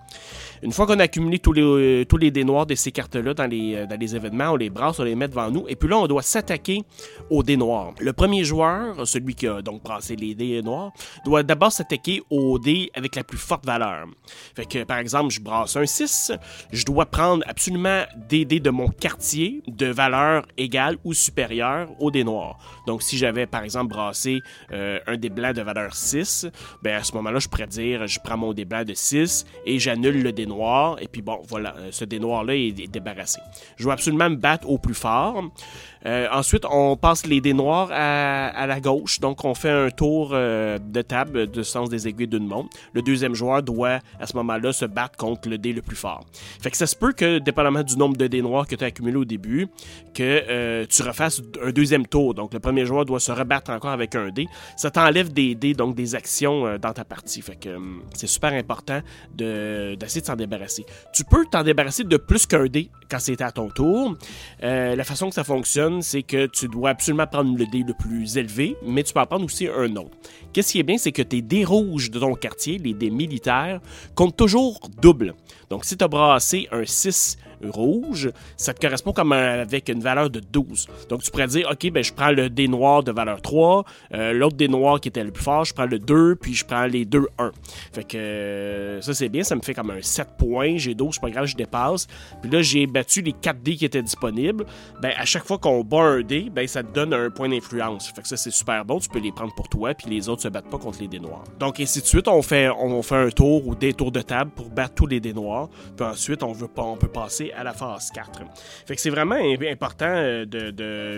Une fois qu'on a accumulé tous les, tous les dés noirs de ces cartes-là dans les, dans les événements, on les brasse, on les met devant nous, et puis là on doit s'attaquer aux dés noirs. Le premier joueur, celui qui a donc brassé les dés noirs, doit d'abord s'attaquer aux dés avec la plus forte valeur. Fait que par exemple, je brasse un 6, je dois prendre absolument des dés de mon quartier de valeur égale ou supérieure au dés noirs. Donc, si j'avais, par exemple, brassé euh, un dé blanc de valeur 6, ben à ce moment-là, je pourrais dire, je prends mon dé blanc de 6 et j'annule le dé noir. Et puis bon, voilà, euh, ce dé noir-là est, est débarrassé. Je dois absolument me battre au plus fort. Euh, ensuite, on passe les dés noirs à, la gauche. Donc, on fait un tour euh, de table de sens des aiguilles d'une montre. Le deuxième joueur doit, à ce moment-là, se battre contre le dé le plus fort. Fait que ça se peut que, dépendamment du nombre de dés noirs que tu as accumulé au début, que euh, tu refasses un deuxième tour. Donc, le premier joueur doit se rebattre encore avec un dé. Ça t'enlève des dés, donc des actions dans ta partie. Fait que c'est super important d'essayer de s'en débarrasser. Tu peux t'en débarrasser de plus qu'un dé quand c'est à ton tour. la façon que ça fonctionne, c'est que tu dois absolument prendre le dé le plus élevé, mais tu peux en prendre aussi un autre. Qu'est-ce qui est bien, c'est que tes dés rouges de ton quartier, les dés militaires, comptent toujours double. Donc, si tu as brassé un 6 rouge, ça te correspond comme avec une valeur de 12. Donc, tu pourrais dire, OK, ben, je prends le dé noir de valeur 3, euh, l'autre dé noir qui était le plus fort, je prends le 2, puis je prends les deux 1. Fait que euh, ça, c'est bien, ça me fait comme un 7 points. J'ai 12, c'est pas grave, je dépasse. Puis là, j'ai battu les 4 dés qui étaient disponibles. Ben, à chaque fois qu'on bat un dé, ben, ça te donne un point d'influence. Fait que ça, c'est super bon. Tu peux les prendre pour toi, puis les autres se battent pas contre les dés noirs. Donc, ainsi de suite, on fait, on fait un tour ou des tours de table pour battre tous les dés noirs. Puis ensuite, on, veut pas, on peut passer à la phase 4. Fait que c'est vraiment important euh,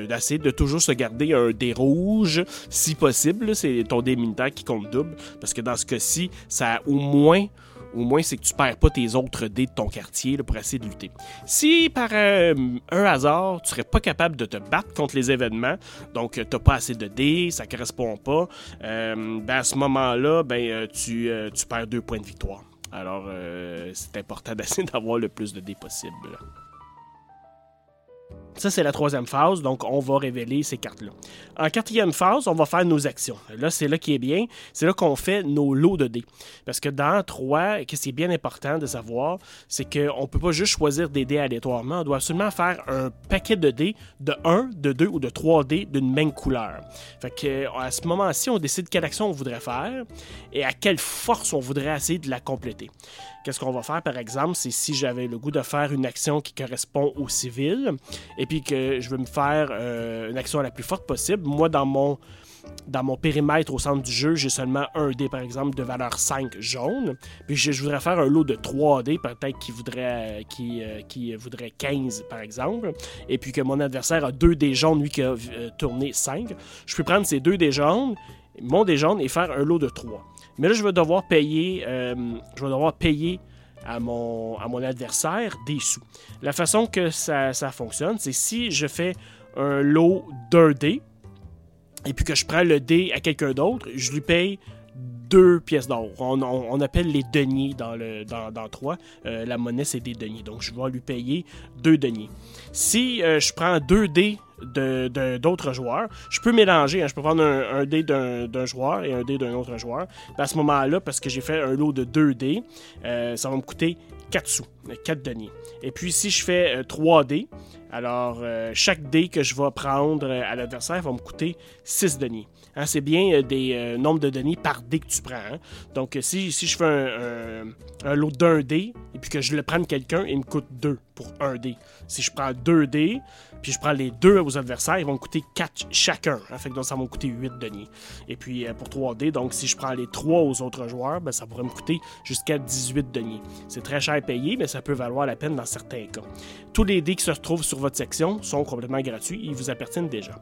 d'essayer de, toujours se garder un dé rouge, si possible. C'est ton dé militaire qui compte double. Parce que dans ce cas-ci, au moins c'est que tu perds pas tes autres dés de ton quartier pour essayer de lutter. Si par euh, un hasard, tu serais pas capable de te battre contre les événements, donc tu n'as pas assez de dés, ça correspond pas, euh, ben à ce moment-là, ben, tu, tu perds deux points de victoire. Alors, euh, c'est important d'essayer d'avoir le plus de dés possible. Ça, c'est la troisième phase, donc on va révéler ces cartes-là. En quatrième phase, on va faire nos actions. Là, c'est là qui est bien, c'est là qu'on fait nos lots de dés. Parce que dans 3, ce qui est bien important de savoir, c'est qu'on ne peut pas juste choisir des dés aléatoirement, on doit absolument faire un paquet de dés de 1, de 2 ou de 3 dés d'une même couleur. Fait que, à ce moment-ci, on décide quelle action on voudrait faire et à quelle force on voudrait essayer de la compléter. Qu'est-ce qu'on va faire, par exemple, c'est si j'avais le goût de faire une action qui correspond au civil, et puis que je veux me faire euh, une action la plus forte possible, moi, dans mon, dans mon périmètre au centre du jeu, j'ai seulement un dé, par exemple, de valeur 5 jaune. Puis je, voudrais faire un lot de 3 dés, peut-être qui voudrait, qui, euh, qui voudrait 15, par exemple. Et puis que mon adversaire a 2 dés jaunes, lui qui a euh, tourné 5. Je peux prendre ces 2 dés jaunes, mon dé jaune, et faire un lot de 3. Mais là, je vais devoir payer, euh, je vais devoir payer à mon, adversaire des sous. La façon que ça, fonctionne, c'est si je fais un lot d'un dé, et puis que je prends le dé à quelqu'un d'autre, je lui paye deux pièces d'or. On, appelle les deniers dans le dans, dans 3. Euh, la monnaie, c'est des deniers. Donc, je vais lui payer deux deniers. Si euh, je prends deux dés d'autres joueurs. Je peux mélanger, hein. je peux prendre un, dé d'un joueur et un dé d'un autre joueur. à ce moment-là, parce que j'ai fait un lot de 2 dés, euh, ça va me coûter 4 sous, 4 deniers. Et puis si je fais 3 dés, alors chaque dé que je vais prendre à l'adversaire va me coûter 6 deniers. Hein, c'est bien euh, des euh, nombres de données par dé que tu prends. Hein. Donc, euh, si, si je fais un, lot d'un dé et puis que je le prends quelqu'un, il me coûte 2 pour un dé. Si je prends 2 dés, puis je prends les deux aux adversaires, ils vont coûter 4 chacun. Hein. Fait que donc, ça va me coûter 8 deniers. Et puis, pour 3 dés, donc si je prends les 3 aux autres joueurs, ben, ça pourrait me coûter jusqu'à 18 deniers. C'est très cher à payer, mais ça peut valoir la peine dans certains cas. Tous les dés qui se retrouvent sur votre section sont complètement gratuits, ils vous appartiennent déjà.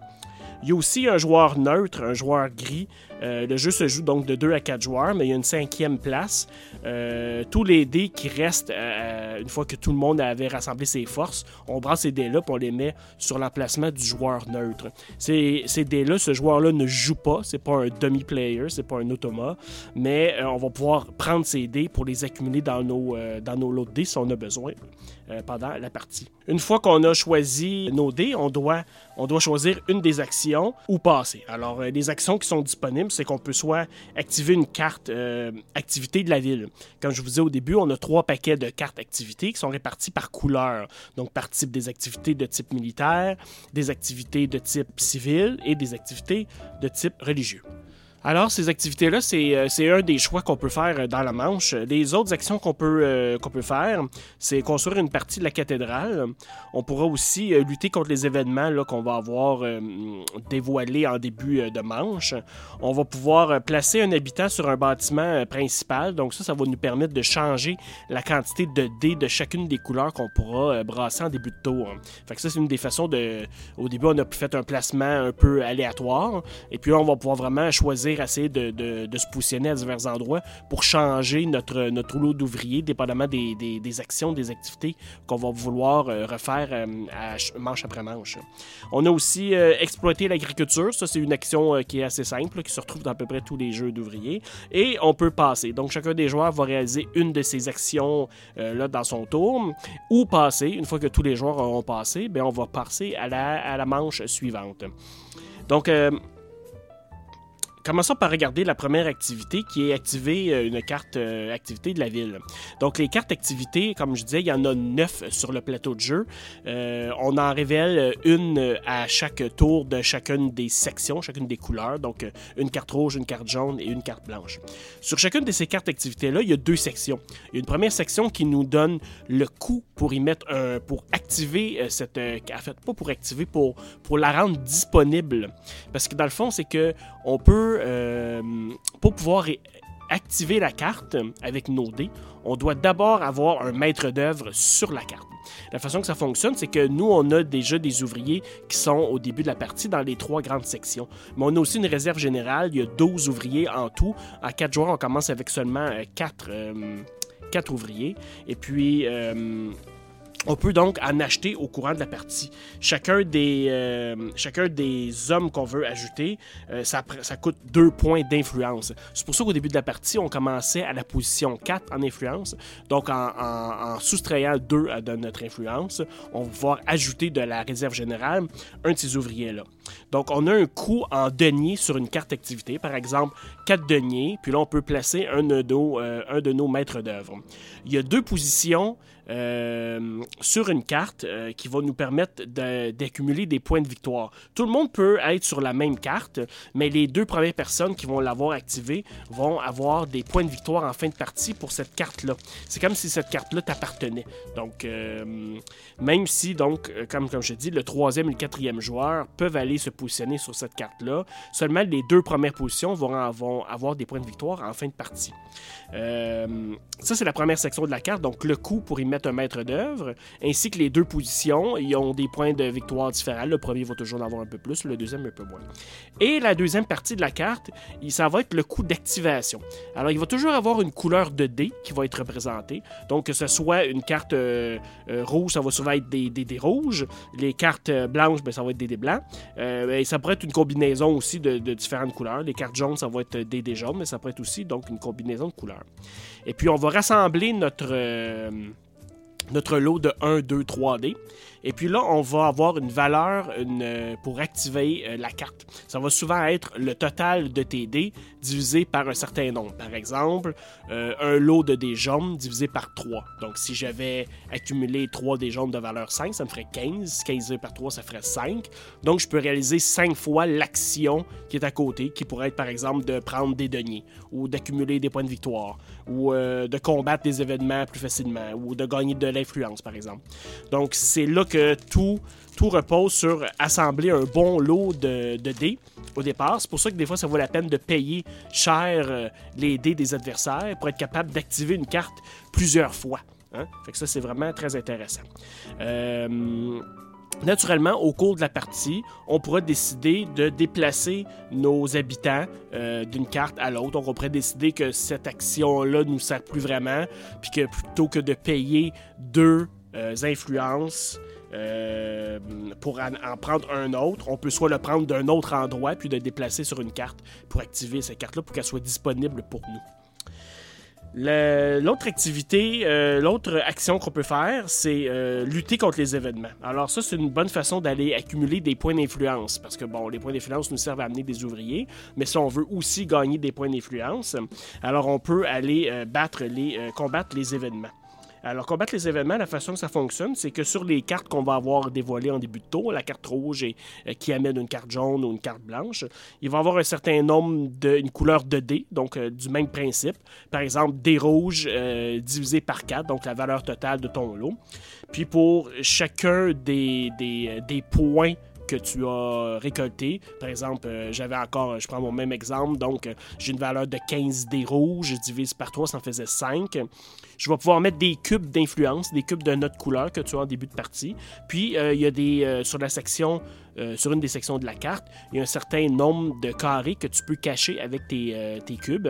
Il y a aussi un joueur neutre, un joueur gris. Euh, le jeu se joue donc de 2 à 4 joueurs, mais il y a une cinquième place. Euh, tous les dés qui restent, euh, une fois que tout le monde avait rassemblé ses forces, on brasse ces dés-là et on les met sur l'emplacement du joueur neutre. Ces, dés-là, ce joueur-là ne joue pas, c'est pas un demi-player, c'est pas un automa, mais on va pouvoir prendre ces dés pour les accumuler dans nos, dans nos lots de dés si on a besoin. Pendant la partie. Une fois qu'on a choisi nos dés, on doit, choisir une des actions ou passer. Alors, les actions qui sont disponibles, c'est qu'on peut soit activer une carte euh, activité de la ville. Comme je vous disais au début, on a trois paquets de cartes activités qui sont répartis par couleur. Donc, par type des activités de type militaire, des activités de type civil et des activités de type religieux. Alors, ces activités-là, euh, c'est un des choix qu'on peut faire euh, dans la Manche. Les autres actions qu'on peut, euh, qu'on peut faire, c'est construire une partie de la cathédrale. On pourra aussi lutter contre les événements qu'on va avoir dévoilés en début de manche. On va pouvoir placer un habitant sur un bâtiment principal. Donc ça, ça va nous permettre de changer la quantité de dés de chacune des couleurs qu'on pourra brasser en début de tour. Fait ça, c'est une des façons de... Au début, on a fait un placement un peu aléatoire. Et puis là, on va pouvoir vraiment choisir essayer de, se positionner à divers endroits pour changer notre, lot d'ouvriers, dépendamment des, actions, des activités qu'on va vouloir euh, refaire euh, manche après manche. On a aussi euh, exploité l'agriculture. Ça, c'est une action qui est assez simple, qui se retrouve dans à peu près tous les jeux d'ouvriers. Et on peut passer. Donc, chacun des joueurs va réaliser une de ces actions là dans son tour ou passer. Une fois que tous les joueurs auront passé, bien, on va passer à la, à la manche suivante. Donc, Commençons par regarder la première activité qui est activer euh, une carte euh, activité de la ville. Donc les cartes activités, comme je disais, il y en a neuf sur le plateau de jeu. Euh, on en révèle une à chaque tour de chacune des sections, chacune des couleurs. Donc une carte rouge, une carte jaune et une carte blanche. Sur chacune de ces cartes activités-là, il y a deux sections. Il y a une première section qui nous donne le coût pour y mettre un, pour activer cette, en fait pas pour activer, pour pour la rendre disponible. Parce que dans le fond, c'est que on peut euh, pour pouvoir activer la carte avec nos dés, on doit d'abord avoir un maître d'œuvre sur la carte. La façon que ça fonctionne, c'est que nous, on a déjà des ouvriers qui sont au début de la partie dans les trois grandes sections. Mais on a aussi une réserve générale, il y a 12 ouvriers en tout. À 4 joueurs, on commence avec seulement 4, euh, euh, ouvriers. Et puis... On peut donc en acheter au courant de la partie. Chacun des, euh, hommes qu'on veut ajouter, euh, ça, coûte deux points d'influence. C'est pour ça qu'au début de la partie, on commençait à la position 4 en influence. Donc, en, soustrayant 2 de notre influence, on va pouvoir ajouter de la réserve générale un de ces ouvriers-là. Donc, on a un coût en deniers sur une carte activité, par exemple 4 deniers, puis là, on peut placer un de nos, euh, un de nos maîtres d'œuvre. Il y a deux positions euh, sur une carte euh, qui va nous permettre d'accumuler des points de victoire. Tout le monde peut être sur la même carte, mais les deux premières personnes qui vont l'avoir activée vont avoir des points de victoire en fin de partie pour cette carte-là. C'est comme si cette carte-là t'appartenait. Donc, euh, même si, donc, comme, comme je dis, le troisième et le quatrième joueur peuvent aller se positionner sur cette carte-là, seulement les deux premières positions vont, avoir des points de victoire en fin de partie. ça, c'est la première section de la carte. Donc, le coût pour y mettre un maître d'œuvre, ainsi que les deux positions, ils ont des points de victoire différents. Le premier va toujours en avoir un peu plus, le deuxième un peu moins. Et la deuxième partie de la carte, ça va être le coût d'activation. Alors, il va toujours avoir une couleur de dés qui va être représentée. Donc, que ce soit une carte euh, euh, rouge, ça va souvent être des dés rouges. Les cartes euh, blanches, ben, ça va être des dés blancs. et ça pourrait être une combinaison aussi de, différentes couleurs. Les cartes jaunes, ça va être des dés jaunes, mais ça pourrait être aussi donc une combinaison de couleurs. Et puis, on va rassembler notre notre lot de 1, 2, 3D. Et puis là, on va avoir une valeur euh, pour activer euh, la carte. Ça va souvent être le total de tes dés divisé par un certain nombre. Par exemple, euh, un lot de dés jaunes divisé par 3. Donc si j'avais accumulé 3 dés jaunes de valeur 5, ça me ferait 15. 15 par 3, ça ferait 5. Donc je peux réaliser 5 fois l'action qui est à côté, qui pourrait être par exemple de prendre des deniers, ou d'accumuler des points de victoire, ou de combattre des événements plus facilement, ou de gagner de l'influence par exemple. Donc c'est là que tout, tout repose sur assembler un bon lot de, dés au départ. C'est pour ça que des fois, ça vaut la peine de payer cher euh, les dés des adversaires pour être capable d'activer une carte plusieurs fois. Hein? Fait que ça, c'est vraiment très intéressant. Euh, Naturellement, au cours de la partie, on pourra décider de déplacer nos habitants euh, d'une carte à l'autre. On pourrait décider que cette action-là ne nous sert plus vraiment, puis que plutôt que de payer deux influences euh, pour en, prendre un autre, on peut soit le prendre d'un autre endroit, puis de déplacer sur une carte pour activer cette carte-là pour qu'elle soit disponible pour nous. L'autre activité, euh, l'autre action qu'on peut faire, c'est euh, lutter contre les événements. Alors ça, c'est une bonne façon d'aller accumuler des points d'influence, parce que bon, les points d'influence nous servent à amener des ouvriers, mais si on veut aussi gagner des points d'influence, alors on peut aller combattre les événements. Alors, combattre les événements, la façon que ça fonctionne, c'est que sur les cartes qu'on va avoir dévoilées en début de tour, la carte rouge euh, qui amène une carte jaune ou une carte blanche, il va avoir un certain nombre de, une couleur de dés, donc euh, du même principe. Par exemple, des rouges euh, divisé par 4, donc la valeur totale de ton lot. Puis pour chacun des, des points que tu as récolté. Par exemple, j'avais encore, je prends mon même exemple, donc j'ai une valeur de 15 dés rouges, je divise par 3, ça en faisait 5 je vais pouvoir mettre des cubes d'influence, des cubes de notre couleur que tu as en début de partie. Puis, euh, il y a des, euh, sur la section euh, sur une des sections de la carte, il y a un certain nombre de carrés que tu peux cacher avec tes, euh, cubes.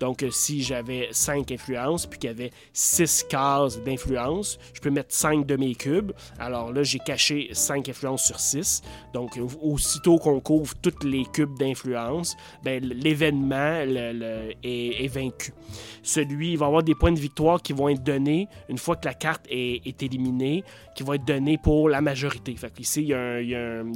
Donc, euh, si j'avais 5 influences, puis qu'il y avait 6 cases d'influence, je peux mettre 5 de mes cubes. Alors là, j'ai caché 5 influences sur 6. Donc, aussitôt qu'on couvre tous les cubes d'influence, ben, l'événement est, vaincu. Celui, il va avoir des points de victoire qui vont être donnés une fois que la carte est, éliminée, qui vont être donnés pour la majorité. Fait ici,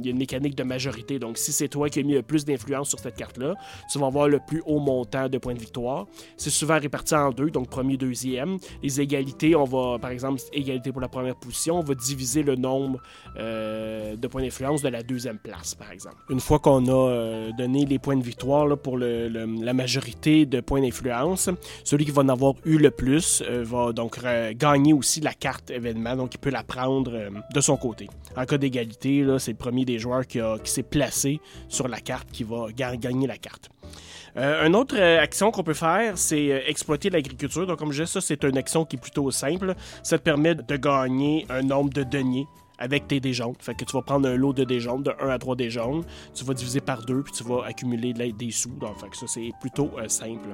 une mécanique de majorité. Donc, si c'est toi qui as mis le plus d'influence sur cette carte-là, tu vas avoir le plus haut montant de points de victoire. C'est souvent réparti en deux, donc premier, deuxième. Les égalités, on va, par exemple, égalité pour la première position, on va diviser le nombre euh, de points d'influence de la deuxième place, par exemple. Une fois qu'on a euh, donné les points de victoire pour la majorité de points d'influence, celui qui va en avoir eu le plus euh, va donc gagner aussi la carte événement, donc il peut la prendre de son côté. En cas d'égalité, c'est le premier des joueurs qui, s'est placé sur la carte qui va gagner la carte. Euh, une autre euh, action qu'on peut faire, c'est euh, exploiter l'agriculture. Donc, comme je disais, ça, c'est une action qui est plutôt simple. Ça te permet de gagner un nombre de deniers avec tes dés jaunes. Fait que tu vas prendre un lot de dés jaunes, de 1 à 3 dés jaunes. Tu vas diviser par 2, puis tu vas accumuler des sous. Donc, ça, c'est plutôt simple.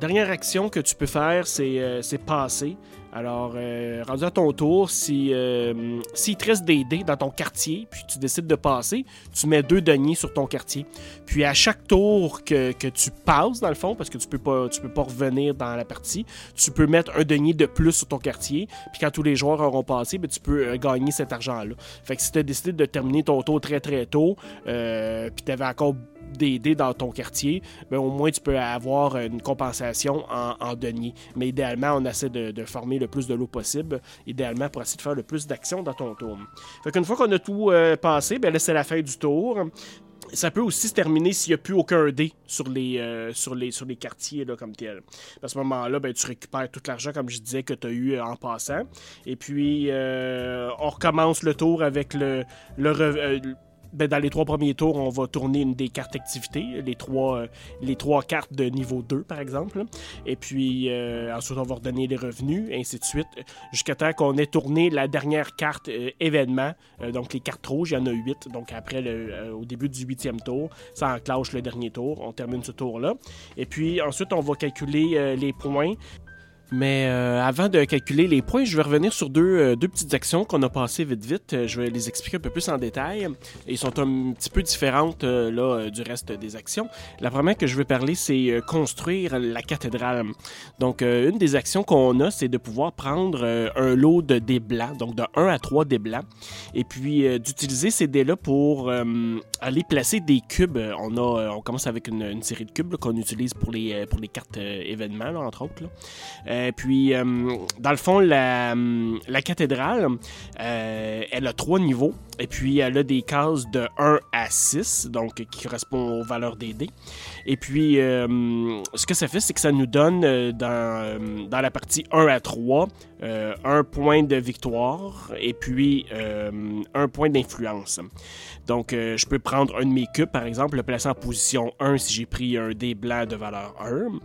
Dernière action que tu peux faire, c'est passer. Alors, euh, rendu à ton tour, si, euh, s'il te reste des dés dans ton quartier, puis tu décides de passer, tu mets deux deniers sur ton quartier. Puis à chaque tour que, tu passes, dans le fond, parce que tu peux pas, peux pas revenir dans la partie, tu peux mettre un denier de plus sur ton quartier. Puis quand tous les joueurs auront passé, ben, tu peux euh, gagner cet argent-là. Fait que si tu as décidé de terminer ton tour très très tôt, puis tu avais encore des dés dans ton quartier, ben, au moins tu peux avoir une compensation en, deniers. Mais idéalement, on essaie de, former le plus de l'eau possible, idéalement pour essayer de faire le plus d'actions dans ton tour. Fait qu'une fois qu'on a tout euh, passé, ben là c'est la fin du tour ça peut aussi se terminer s'il n'y a plus aucun dé sur les, euh, sur les, quartiers là, comme tel. À ce moment-là, ben, tu récupères tout l'argent, comme je disais, que tu as eu en passant. Et puis, euh, on recommence le tour avec le, le, ben, dans les trois premiers tours, on va tourner une des cartes activités, les trois, euh, les trois cartes de niveau 2, par exemple. Et puis, euh, ensuite, on va redonner les revenus, ainsi de suite, jusqu'à temps qu'on ait tourné la dernière carte euh, événement. donc, les cartes rouges, il y en a huit. Donc, après, le, au début du huitième tour, ça enclenche le dernier tour. On termine ce tour-là. Et puis, ensuite, on va calculer les points. Mais euh, avant de calculer les points, je vais revenir sur deux, euh, deux petites actions qu'on a passées vite vite. Euh, je vais les expliquer un peu plus en détail. Ils sont un petit peu différentes là, du reste des actions. La première que je vais parler, c'est construire la cathédrale. Donc, une des actions qu'on a, c'est de pouvoir prendre un lot de dés blancs, donc de 1 à 3 dés blancs, et puis d'utiliser ces dés-là pour aller placer des cubes. On, a, on commence avec une, série de cubes qu'on utilise pour les, pour les cartes événements, entre autres. Là. Euh, puis, euh, dans le fond, la, cathédrale, euh, elle a trois niveaux. Et puis, elle a des cases de 1 à 6, donc qui correspondent aux valeurs des dés. Et puis, ce que ça fait, c'est que ça nous donne dans, dans la partie 1 à 3 un point de victoire et puis un point d'influence. Donc, je peux prendre un de mes cubes, par exemple, le placer en position 1 si j'ai pris un dé blanc de valeur 1,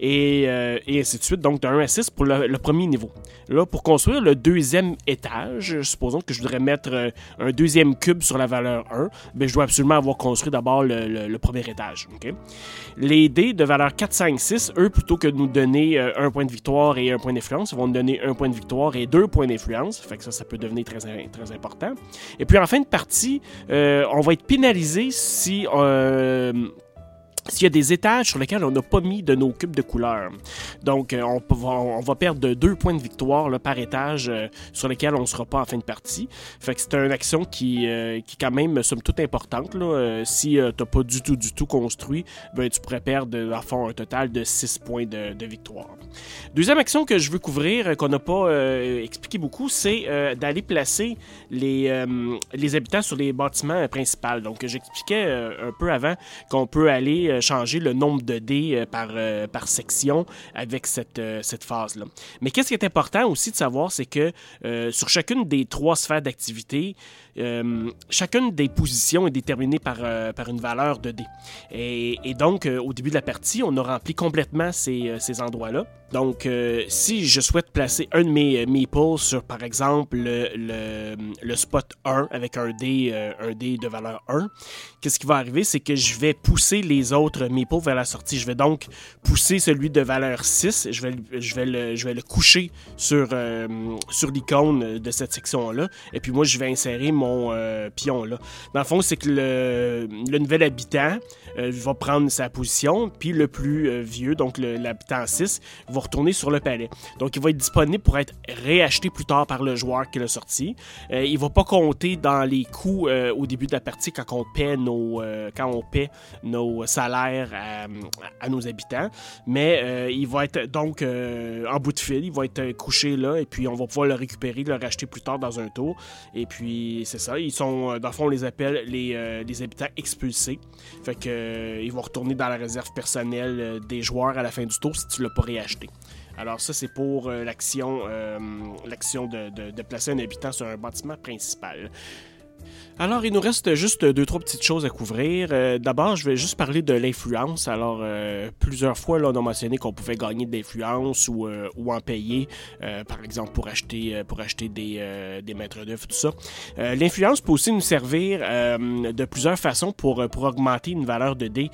et, et ainsi de suite. Donc, de 1 à 6 pour le, premier niveau. Là, pour construire le deuxième étage, supposons que je voudrais mettre euh, un deuxième cube sur la valeur 1, ben, je dois absolument avoir construit d'abord le, premier étage. Les dés de valeur 4, 5, 6, eux, plutôt que de nous donner euh, un point de victoire et un point d'influence, vont nous donner un point de victoire et deux points d'influence. Fait que ça, ça peut devenir très, très important. Et puis en fin de partie, euh, on va être pénalisé si euh, s'il y a des étages sur lesquels on n'a pas mis de nos cubes de couleur. Donc, euh, on, va, perdre deux points de victoire par étage euh, sur lesquels on ne sera pas en fin de partie. Fait que c'est une action qui, euh, qui quand même, somme toute importante. Là. si tu n'as pas du tout, du tout construit, ben, tu pourrais perdre, à fond, un total de 6 points de, de, victoire. Deuxième action que je veux couvrir, qu'on n'a pas expliqué beaucoup, c'est d'aller placer les, les habitants sur les bâtiments principaux. Donc, j'expliquais un peu avant qu'on peut aller changer le nombre de dés euh, par, euh, par section avec cette, euh, cette phase-là. Mais qu'est-ce qui est important aussi de savoir, c'est que sur chacune des trois sphères d'activité, chacune des positions est déterminée par, par une valeur de dés. Et, donc, au début de la partie, on a rempli complètement ces, ces endroits-là. Donc, si je souhaite placer un de mes meeples sur, par exemple, le, le, spot 1 avec un dé, un dé de valeur 1, qu'est-ce qui va arriver? C'est que je vais pousser les autres mes pauvres vers la sortie. Je vais donc pousser celui de valeur 6. Je vais, je vais, le, je vais le coucher sur, euh, sur l'icône de cette section-là. Et puis moi, je vais insérer mon euh, pion là. Dans le fond, c'est que le, nouvel habitant euh, va prendre sa position. Puis le plus vieux, donc l'habitant 6, va retourner sur le palais. Donc il va être disponible pour être réacheté plus tard par le joueur qui l'a sorti. il va pas compter dans les coûts au début de la partie quand on paie nos, quand on paie nos salaires à, nos habitants. Mais euh, il va être donc euh, en bout de fil, il va être couché là, et puis on va pouvoir le récupérer, le racheter plus tard dans un tour. Et puis c'est ça, ils sont, euh, dans le fond, on les appelle les, les habitants expulsés. Fait que ils vont retourner dans la réserve personnelle des joueurs à la fin du tour si tu l'as pas réacheté. Alors ça, c'est pour l'action de, placer un habitant sur un bâtiment principal. Alors, il nous reste juste deux, trois petites choses à couvrir. Euh, d'abord, je vais juste parler de l'influence. Alors, euh, plusieurs fois, là, on a mentionné qu'on pouvait gagner de l'influence ou, euh, ou en payer, par exemple, pour acheter, acheter des, des maîtres d'œuvre, tout ça. l'influence peut aussi nous servir de plusieurs façons pour, augmenter une valeur de dés.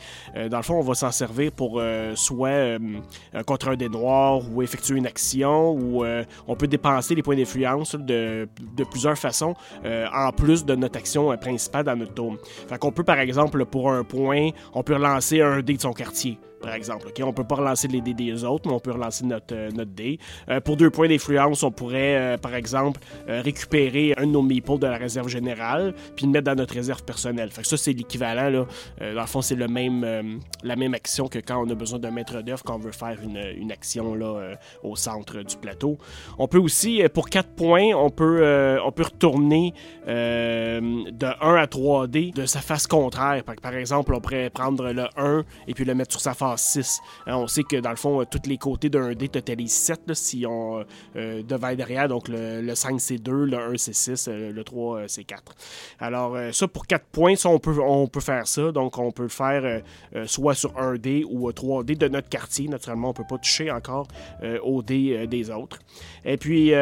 dans le fond, on va s'en servir pour soit contre un dé noir ou effectuer une action, ou on peut dépenser les points d'influence de, de plusieurs façons, en plus de notre action euh, principale dans notre tour. Fait qu'on peut, par exemple, pour un point, on peut relancer un dé de son quartier par exemple. On On peut pas relancer les dés des autres, mais on peut relancer notre, euh, notre dé. Euh, pour deux points d'influence, on pourrait, euh, par exemple, récupérer un de nos meeples de la réserve générale, puis le mettre dans notre réserve personnelle. Fait que ça, c'est l'équivalent. Là. dans le fond, c'est le même, la même action que quand on a besoin d'un maître d'œuvre, quand on veut faire une, une action là, au centre du plateau. On peut aussi, pour quatre points, on peut, on peut retourner de 1 à 3 dés de sa face contraire. Par exemple, on pourrait prendre le 1 et puis le mettre sur sa face 6. Hein, on sait que dans le fond, euh, tous les côtés d'un dé totalisent 7 si on euh, devant et derrière. Donc le, 5 c'est 2, le 1 c'est 6, euh, le 3 c'est 4. Alors ça pour 4 points, on, peut, faire ça. Donc on peut le faire soit sur un dé ou 3 dés de notre quartier. Naturellement, on peut pas toucher encore au dé des autres. Et puis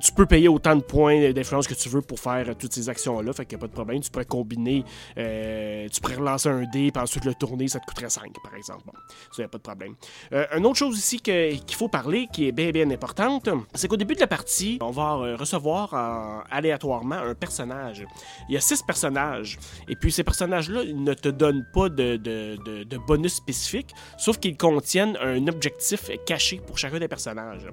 tu peux payer autant de points d'influence que tu veux pour faire toutes ces actions-là. Fait qu'il n'y a pas de problème. Tu pourrais combiner, tu pourrais relancer un dé, puis ensuite le tourner, ça te coûterait 5 par exemple. Ça, n'y a pas de problème. Euh, une autre chose ici qu'il faut parler, qui est bien, bien importante, c'est qu'au début de la partie, on va euh, recevoir aléatoirement un personnage. Il y a six personnages. Et puis, ces personnages-là ne te donnent pas de, bonus spécifiques, sauf qu'ils contiennent un objectif caché pour chacun des personnages.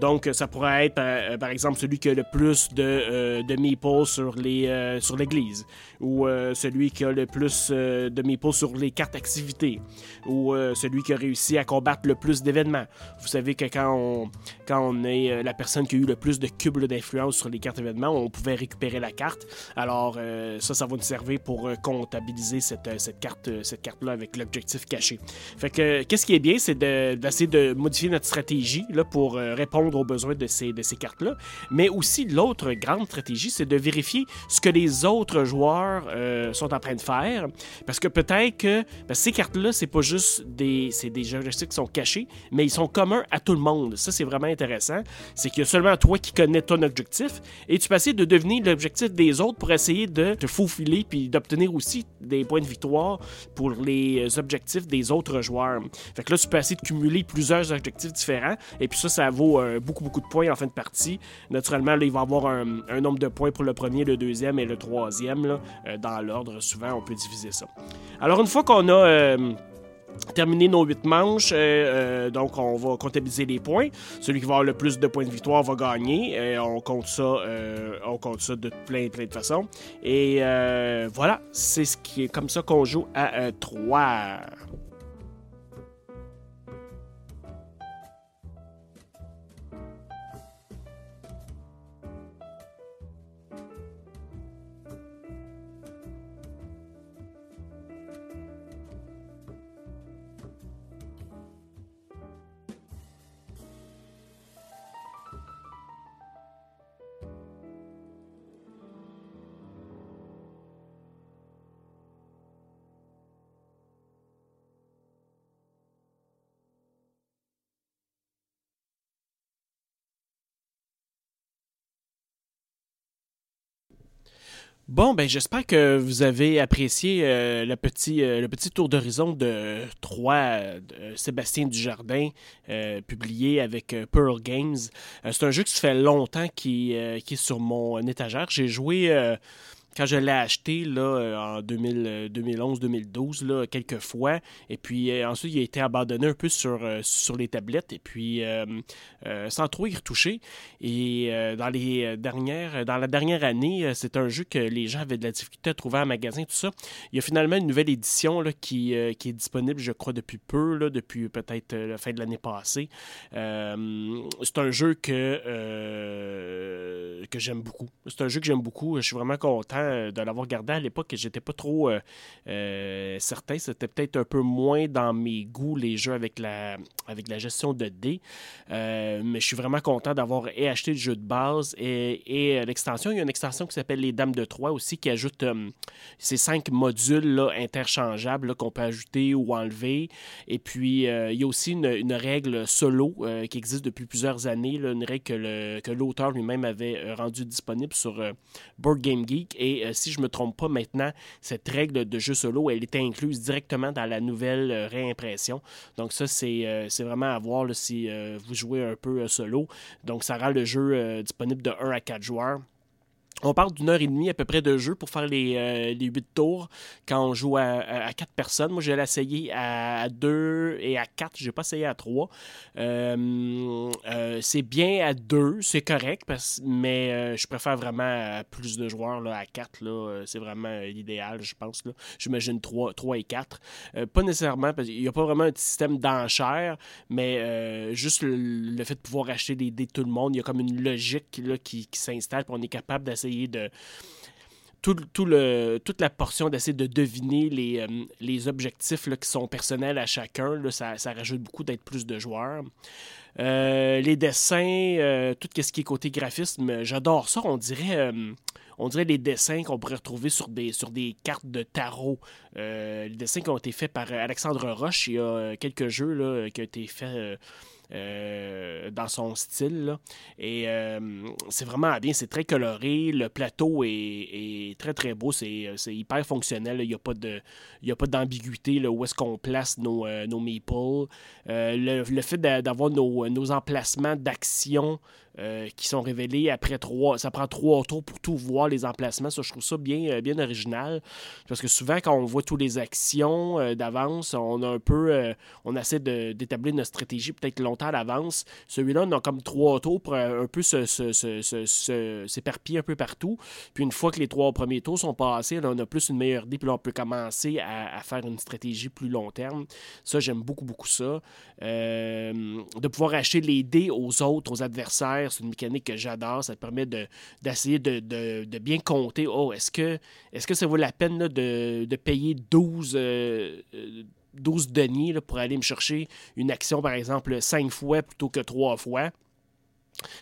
Donc, ça pourrait être, euh, par exemple, celui qui a le plus de, de meeples sur les sur l'église, ou celui qui a le plus de meeples sur les cartes activités, ou celui qui a réussi à combattre le plus d'événements. Vous savez que quand on, est euh, la personne qui a eu le plus de cubes d'influence sur les cartes événements, on pouvait récupérer la carte. Alors euh, ça, ça va nous servir pour euh, comptabiliser cette, cette carte cette carte-là avec l'objectif caché. Fait que qu'est-ce qui est bien, c'est d'essayer de, modifier notre stratégie là, pour répondre aux besoins de ces, cartes-là. Mais aussi, l'autre grande stratégie, c'est de vérifier ce que les autres joueurs euh, sont en train de faire. Parce que peut-être que ces cartes-là, c'est pas juste des, des objectifs qui sont cachés, mais ils sont communs à tout le monde. Ça, c'est vraiment intéressant. C'est qu'il y a seulement toi qui connais ton objectif et tu peux essayer de deviner l'objectif des autres pour essayer de te faufiler puis d'obtenir aussi des points de victoire pour les objectifs des autres joueurs. Fait que là, tu peux essayer de cumuler plusieurs objectifs différents et puis ça, ça vaut euh, beaucoup, beaucoup de points en fin de partie. Naturellement, là, il va y avoir un, nombre de points pour le premier, le deuxième et le troisième. Euh, dans l'ordre, souvent, on peut diviser ça. Alors, une fois qu'on a euh, terminé nos huit manches. donc, on va comptabiliser les points. Celui qui va avoir le plus de points de victoire va gagner. on compte ça, on compte ça de plein, plein de façons. Et voilà, c'est ce qui est comme ça qu'on joue à 3. Bon, ben j'espère que vous avez apprécié euh, le, petit, euh, le petit tour d'horizon de 3 de Sébastien Dujardin, euh, publié avec Pearl Games. c'est un jeu qui se fait longtemps qui, qui est sur mon étagère. J'ai joué quand je l'ai acheté là, euh, en 2011-2012, là, quelques fois, et puis euh, ensuite il a été abandonné un peu sur, euh, sur les tablettes, et puis sans trop y retoucher. Et dans, les dernières, dans la dernière année, c'est un jeu que les gens avaient de la difficulté à trouver en magasin, tout ça. Il y a finalement une nouvelle édition là, qui, qui est disponible, je crois, depuis peu, là, depuis peut-être la fin de l'année passée. c'est un jeu que, que j'aime beaucoup. C'est un jeu que j'aime beaucoup. Je suis vraiment content euh, de l'avoir gardé à l'époque, j'étais pas trop euh, euh, certain. C'était peut-être un peu moins dans mes goûts, les jeux avec la, avec la gestion de dés. mais je suis vraiment content d'avoir acheté le jeu de base et, l'extension. Il y a une extension qui s'appelle Les Dames de Troyes aussi, qui ajoute ces cinq modules interchangeables qu'on peut ajouter ou enlever. Et puis, il y a aussi une, règle solo qui existe depuis plusieurs années, une règle que l'auteur lui-même avait rendue disponible sur Board Game Geek. Et et euh, si je me trompe pas maintenant, cette règle de jeu solo, elle était incluse directement dans la nouvelle euh, réimpression. Donc ça, c'est euh, vraiment à voir si vous jouez un peu solo. Donc ça rend le jeu disponible de 1 à 4 joueurs. On parle d'une heure et demie à peu près de jeu pour faire les, euh, les 8 tours quand on joue à, à, 4 personnes. Moi, j'ai essayé à 2 et à 4. Je n'ai pas essayé à 3. Euh, euh, c'est bien à 2, c'est correct, mais je préfère vraiment plus de joueurs là, à 4. c'est vraiment l'idéal, je pense. J'imagine 3, 3 et 4. pas nécessairement, parce qu'il n'y a pas vraiment un système d'enchères, mais juste le, fait de pouvoir acheter des dés de tout le monde, il y a comme une logique là, qui, s'installe, on est capable d'essayer de tout, toute la portion d'essayer de deviner les, euh, objectifs qui sont personnels à chacun. Ça, rajoute beaucoup d'être plus de joueurs. Euh, les dessins, euh, tout ce qui est côté graphisme, j'adore ça. On dirait, les dessins qu'on pourrait retrouver sur des, cartes de tarot. les dessins qui ont été faits par Alexandre Roche. Il y a quelques jeux qui ont été faits euh, dans son style. Et euh, c'est vraiment bien, c'est très coloré. Le plateau est, très très beau, c'est hyper fonctionnel. Il n'y a pas d'ambiguïté où est-ce qu'on place nos, euh, nos meeples. Le, fait d'avoir nos, nos, emplacements d'action euh, qui sont révélés après trois. Ça prend trois tours pour tout voir les emplacements. Ça, je trouve ça bien, euh, bien original. Parce que souvent, quand on voit toutes les actions euh, d'avance, on a un peu. on essaie d'établir notre stratégie peut-être longtemps à l'avance. Celui-là, on a comme trois tours pour un peu s'éparpiller un peu partout. Puis une fois que les trois premiers tours sont passés, on a plus une meilleure idée. Puis là, on peut commencer à, faire une stratégie plus long terme. Ça, j'aime beaucoup, beaucoup ça. de pouvoir acheter les dés aux autres, aux adversaires c'est une mécanique que j'adore. Ça permet d'essayer de, bien compter. Oh, est-ce que, est que ça vaut la peine de, payer 12, 12 euh, deniers pour aller me chercher une action, par exemple, 5 fois plutôt que 3 fois?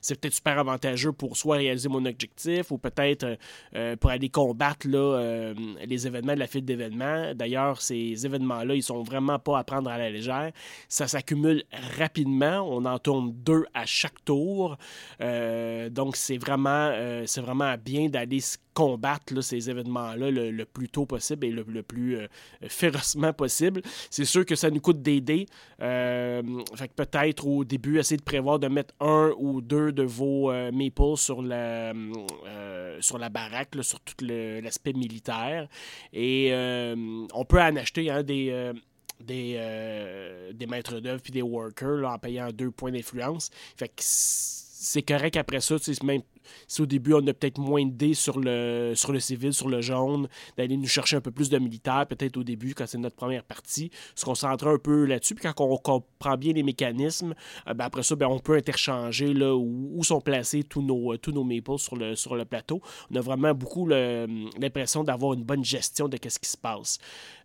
C'est peut-être super avantageux pour soit réaliser mon objectif ou peut-être euh, euh, pour aller combattre là, euh, les événements de la file d'événements. D'ailleurs, ces événements-là, ils sont vraiment pas à prendre à la légère. Ça s'accumule rapidement. On en tourne deux à chaque tour. donc, c'est vraiment, vraiment bien d'aller combattre ces événements-là le, plus tôt possible et le, plus férocement possible. C'est sûr que ça nous coûte des dés. fait que peut-être au début, essayer de prévoir de mettre un ou deux de vos euh, maples sur la, euh, sur la baraque, sur tout l'aspect militaire. Et euh, on peut en acheter hein, des des, des maîtres d'œuvre puis des workers en payant deux points d'influence. Fait que c'est correct après ça, même si au début on a peut-être moins de dés sur le, sur le civil, sur le jaune, d'aller nous chercher un peu plus de militaires, peut-être au début quand c'est notre première partie, se concentrer un peu là-dessus. Puis quand on comprend bien les mécanismes, euh, ben après ça, ben on peut interchanger là, où, sont placés tous nos, tous nos maples sur le, plateau. On a vraiment beaucoup l'impression d'avoir une bonne gestion de ce qui se passe.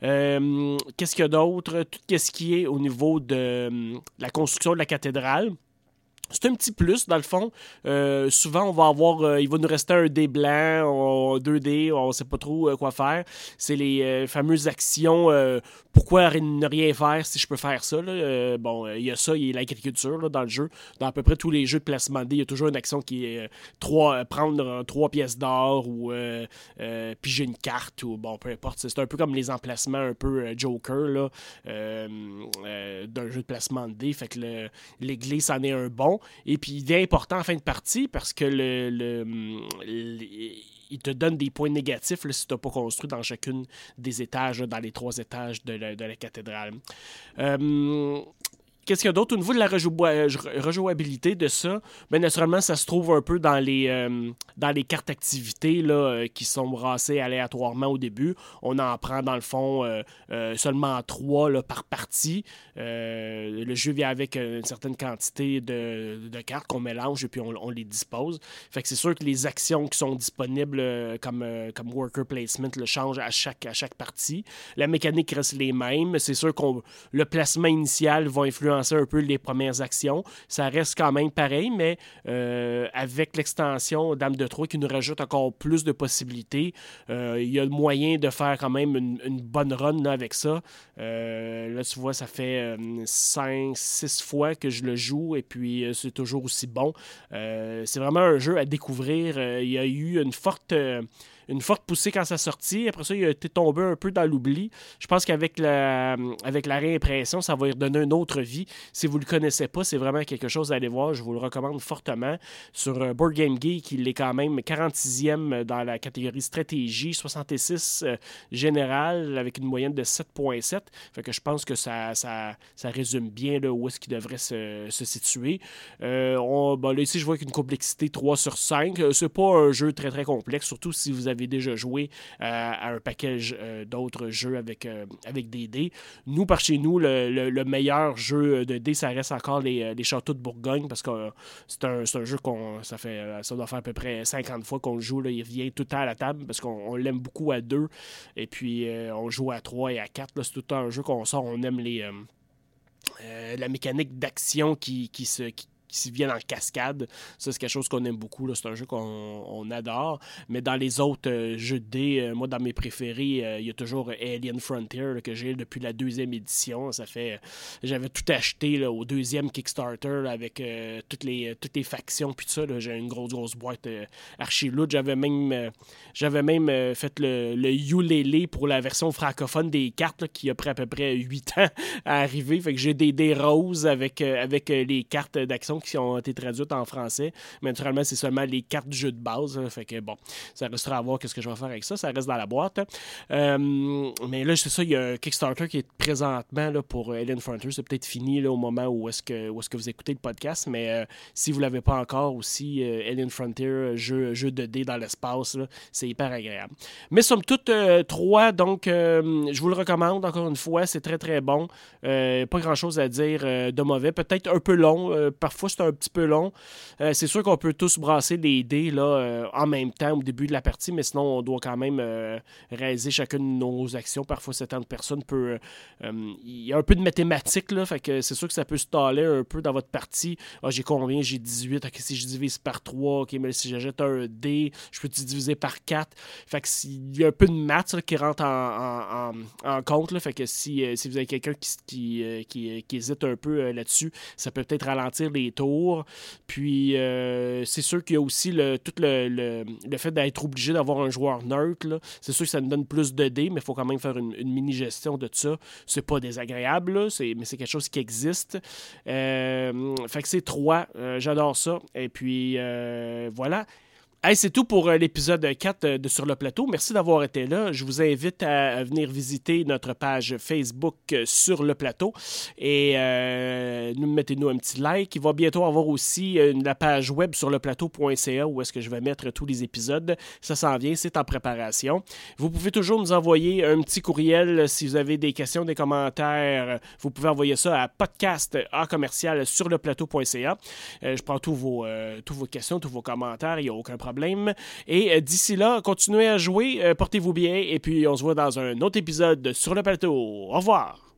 Euh, qu'est-ce qu'il y a d'autre? Tout ce qui est au niveau de la construction de la cathédrale. C'est un petit plus, dans le fond. Euh, souvent, on va avoir, euh, il va nous rester un dé blanc, deux dés, on ne sait pas trop euh, quoi faire. C'est les fameuses actions. pourquoi ne rien faire si je peux faire ça? bon, il y a ça, il y a l'agriculture dans le jeu. Dans à peu près tous les jeux de placement de dés, il y a toujours une action qui est trois, prendre trois pièces d'or ou piger une carte ou bon, peu importe. C'est un peu comme les emplacements un peu Joker d'un jeu de placement de dés. Fait que l'église en est un bon. Et puis, il est important en fin de partie parce que le, il te donne des points négatifs si tu n'as pas construit dans chacune des étages, dans les trois étages de la, cathédrale. Euh, Qu'est-ce qu'il y a d'autre au niveau de la rejouabilité de ça? Bien, naturellement, ça se trouve un peu dans les, euh, dans les cartes activités là, euh, qui sont brassées aléatoirement au début. On en prend, dans le fond, euh, seulement trois par partie. le jeu vient avec une certaine quantité de, cartes qu'on mélange et puis on, les dispose. Fait que c'est sûr que les actions qui sont disponibles comme, comme worker placement le changent à chaque, à chaque partie. La mécanique reste les mêmes. C'est sûr que le placement initial va influencer un peu les premières actions. Ça reste quand même pareil, mais euh, avec l'extension Dame de Troyes qui nous rajoute encore plus de possibilités, euh, il y a le moyen de faire quand même une, bonne run avec ça. Euh, là, tu vois, ça fait 5, 6 fois que je le joue et puis c'est toujours aussi bon. c'est vraiment un jeu à découvrir. il y a eu une forte une forte poussée quand ça sortit. Après ça, il a été tombé un peu dans l'oubli. Je pense qu'avec la, avec la réimpression, ça va lui redonner une autre vie. Si vous ne le connaissez pas, c'est vraiment quelque chose à aller voir. Je vous le recommande fortement. Sur euh, Board Game Geek, il est quand même 46e dans la catégorie stratégie, 66 euh, général avec une moyenne de 7.7. Fait que je pense que ça, ça, résume bien où est-ce qu'il devrait se, situer. Euh, là, ici, je vois qu'une complexité 3 sur 5. C'est pas un jeu très très complexe, surtout si vous avez déjà joué euh, à un package euh, d'autres jeux avec, euh, avec des dés. Nous, par chez nous, le, meilleur jeu de dés, ça reste encore les, Châteaux de Bourgogne parce que c'est un, jeu qu'on ça fait ça doit faire à peu près 50 fois qu'on le joue. Là, il vient tout le temps à la table parce qu'on l'aime beaucoup à deux. Et puis on joue à trois et à quatre. C'est tout le temps un jeu qu'on sort. On aime les. la mécanique d'action qui, qui, se, qui viennent en cascade. Ça, c'est quelque chose qu'on aime beaucoup. C'est un jeu qu'on adore. Mais dans les autres euh, jeux de dés, euh, moi, dans mes préférés, euh, il y a toujours Alien Frontier que j'ai depuis la deuxième édition. Ça fait. J'avais tout acheté au deuxième Kickstarter avec toutes, les, toutes les factions. Puis tout ça, j'ai une grosse, grosse boîte archi lourde. J'avais même, j'avais même fait le, le pour la version francophone des cartes qui a pris à peu près 8 ans à arriver. Fait que j'ai des dés roses avec, avec les cartes d'action qui ont été traduites en français. Mais naturellement, c'est seulement les cartes du jeu de base. Fait que bon, ça restera à voir qu'est-ce que je vais faire avec ça. Ça reste dans la boîte. Euh, mais là, c'est ça, il y a Kickstarter qui est présentement là, pour Alien Frontier. C'est peut-être fini au moment où est-ce que, est que vous écoutez le podcast. Mais euh, si vous ne l'avez pas encore aussi, euh, Alien Frontier, jeu, jeu de dés dans l'espace, c'est hyper agréable. Mais somme toute, trois, donc je vous le recommande encore une fois. C'est très très bon. pas grand chose à dire de mauvais. Peut-être un peu long. parfois, c'est un petit peu long. c'est sûr qu'on peut tous brasser des dés là, en même temps au début de la partie, mais sinon, on doit quand même réaliser chacune de nos actions. Parfois, certaines personnes peut. Il y a un peu de mathématiques, là, fait que c'est sûr que ça peut se taler un peu dans votre partie. Ah, j'ai combien? J'ai 18. Ok, si je divise par 3, ok, mais si j'ajoute un dé, je peux diviser par 4. Fait que il y a un peu de maths qui rentre en, compte. Là, fait que si, euh, si vous avez quelqu'un qui, euh, qui, qui, hésite un peu euh, là-dessus, ça peut peut-être ralentir les Puis c'est sûr qu'il y a aussi le, tout le, le, fait d'être obligé d'avoir un joueur neutre. C'est sûr que ça nous donne plus de dés, mais il faut quand même faire une, mini-gestion de ça. C'est pas désagréable, là, mais c'est quelque chose qui existe. fait que c'est trois. J'adore ça. Et puis voilà. Hey, c'est tout pour euh, l'épisode 4 euh, de Sur le plateau. Merci d'avoir été là. Je vous invite à venir visiter notre page Facebook euh, Sur le plateau et nous mettez-nous un petit like. Il va bientôt avoir aussi la page web sur le plateau.ca où est-ce que je vais mettre tous les épisodes. Ça s'en vient, c'est en préparation. Vous pouvez toujours nous envoyer un petit courriel si vous avez des questions, des commentaires. Vous pouvez envoyer ça à podcast à commercial sur le plateau.ca. je prends tous vos, tous vos questions, tous vos commentaires. Il n'y a aucun problème et euh, d'ici là, continuez à jouer, euh, portez-vous bien, et puis on se voit dans un autre épisode sur le plateau. Au revoir.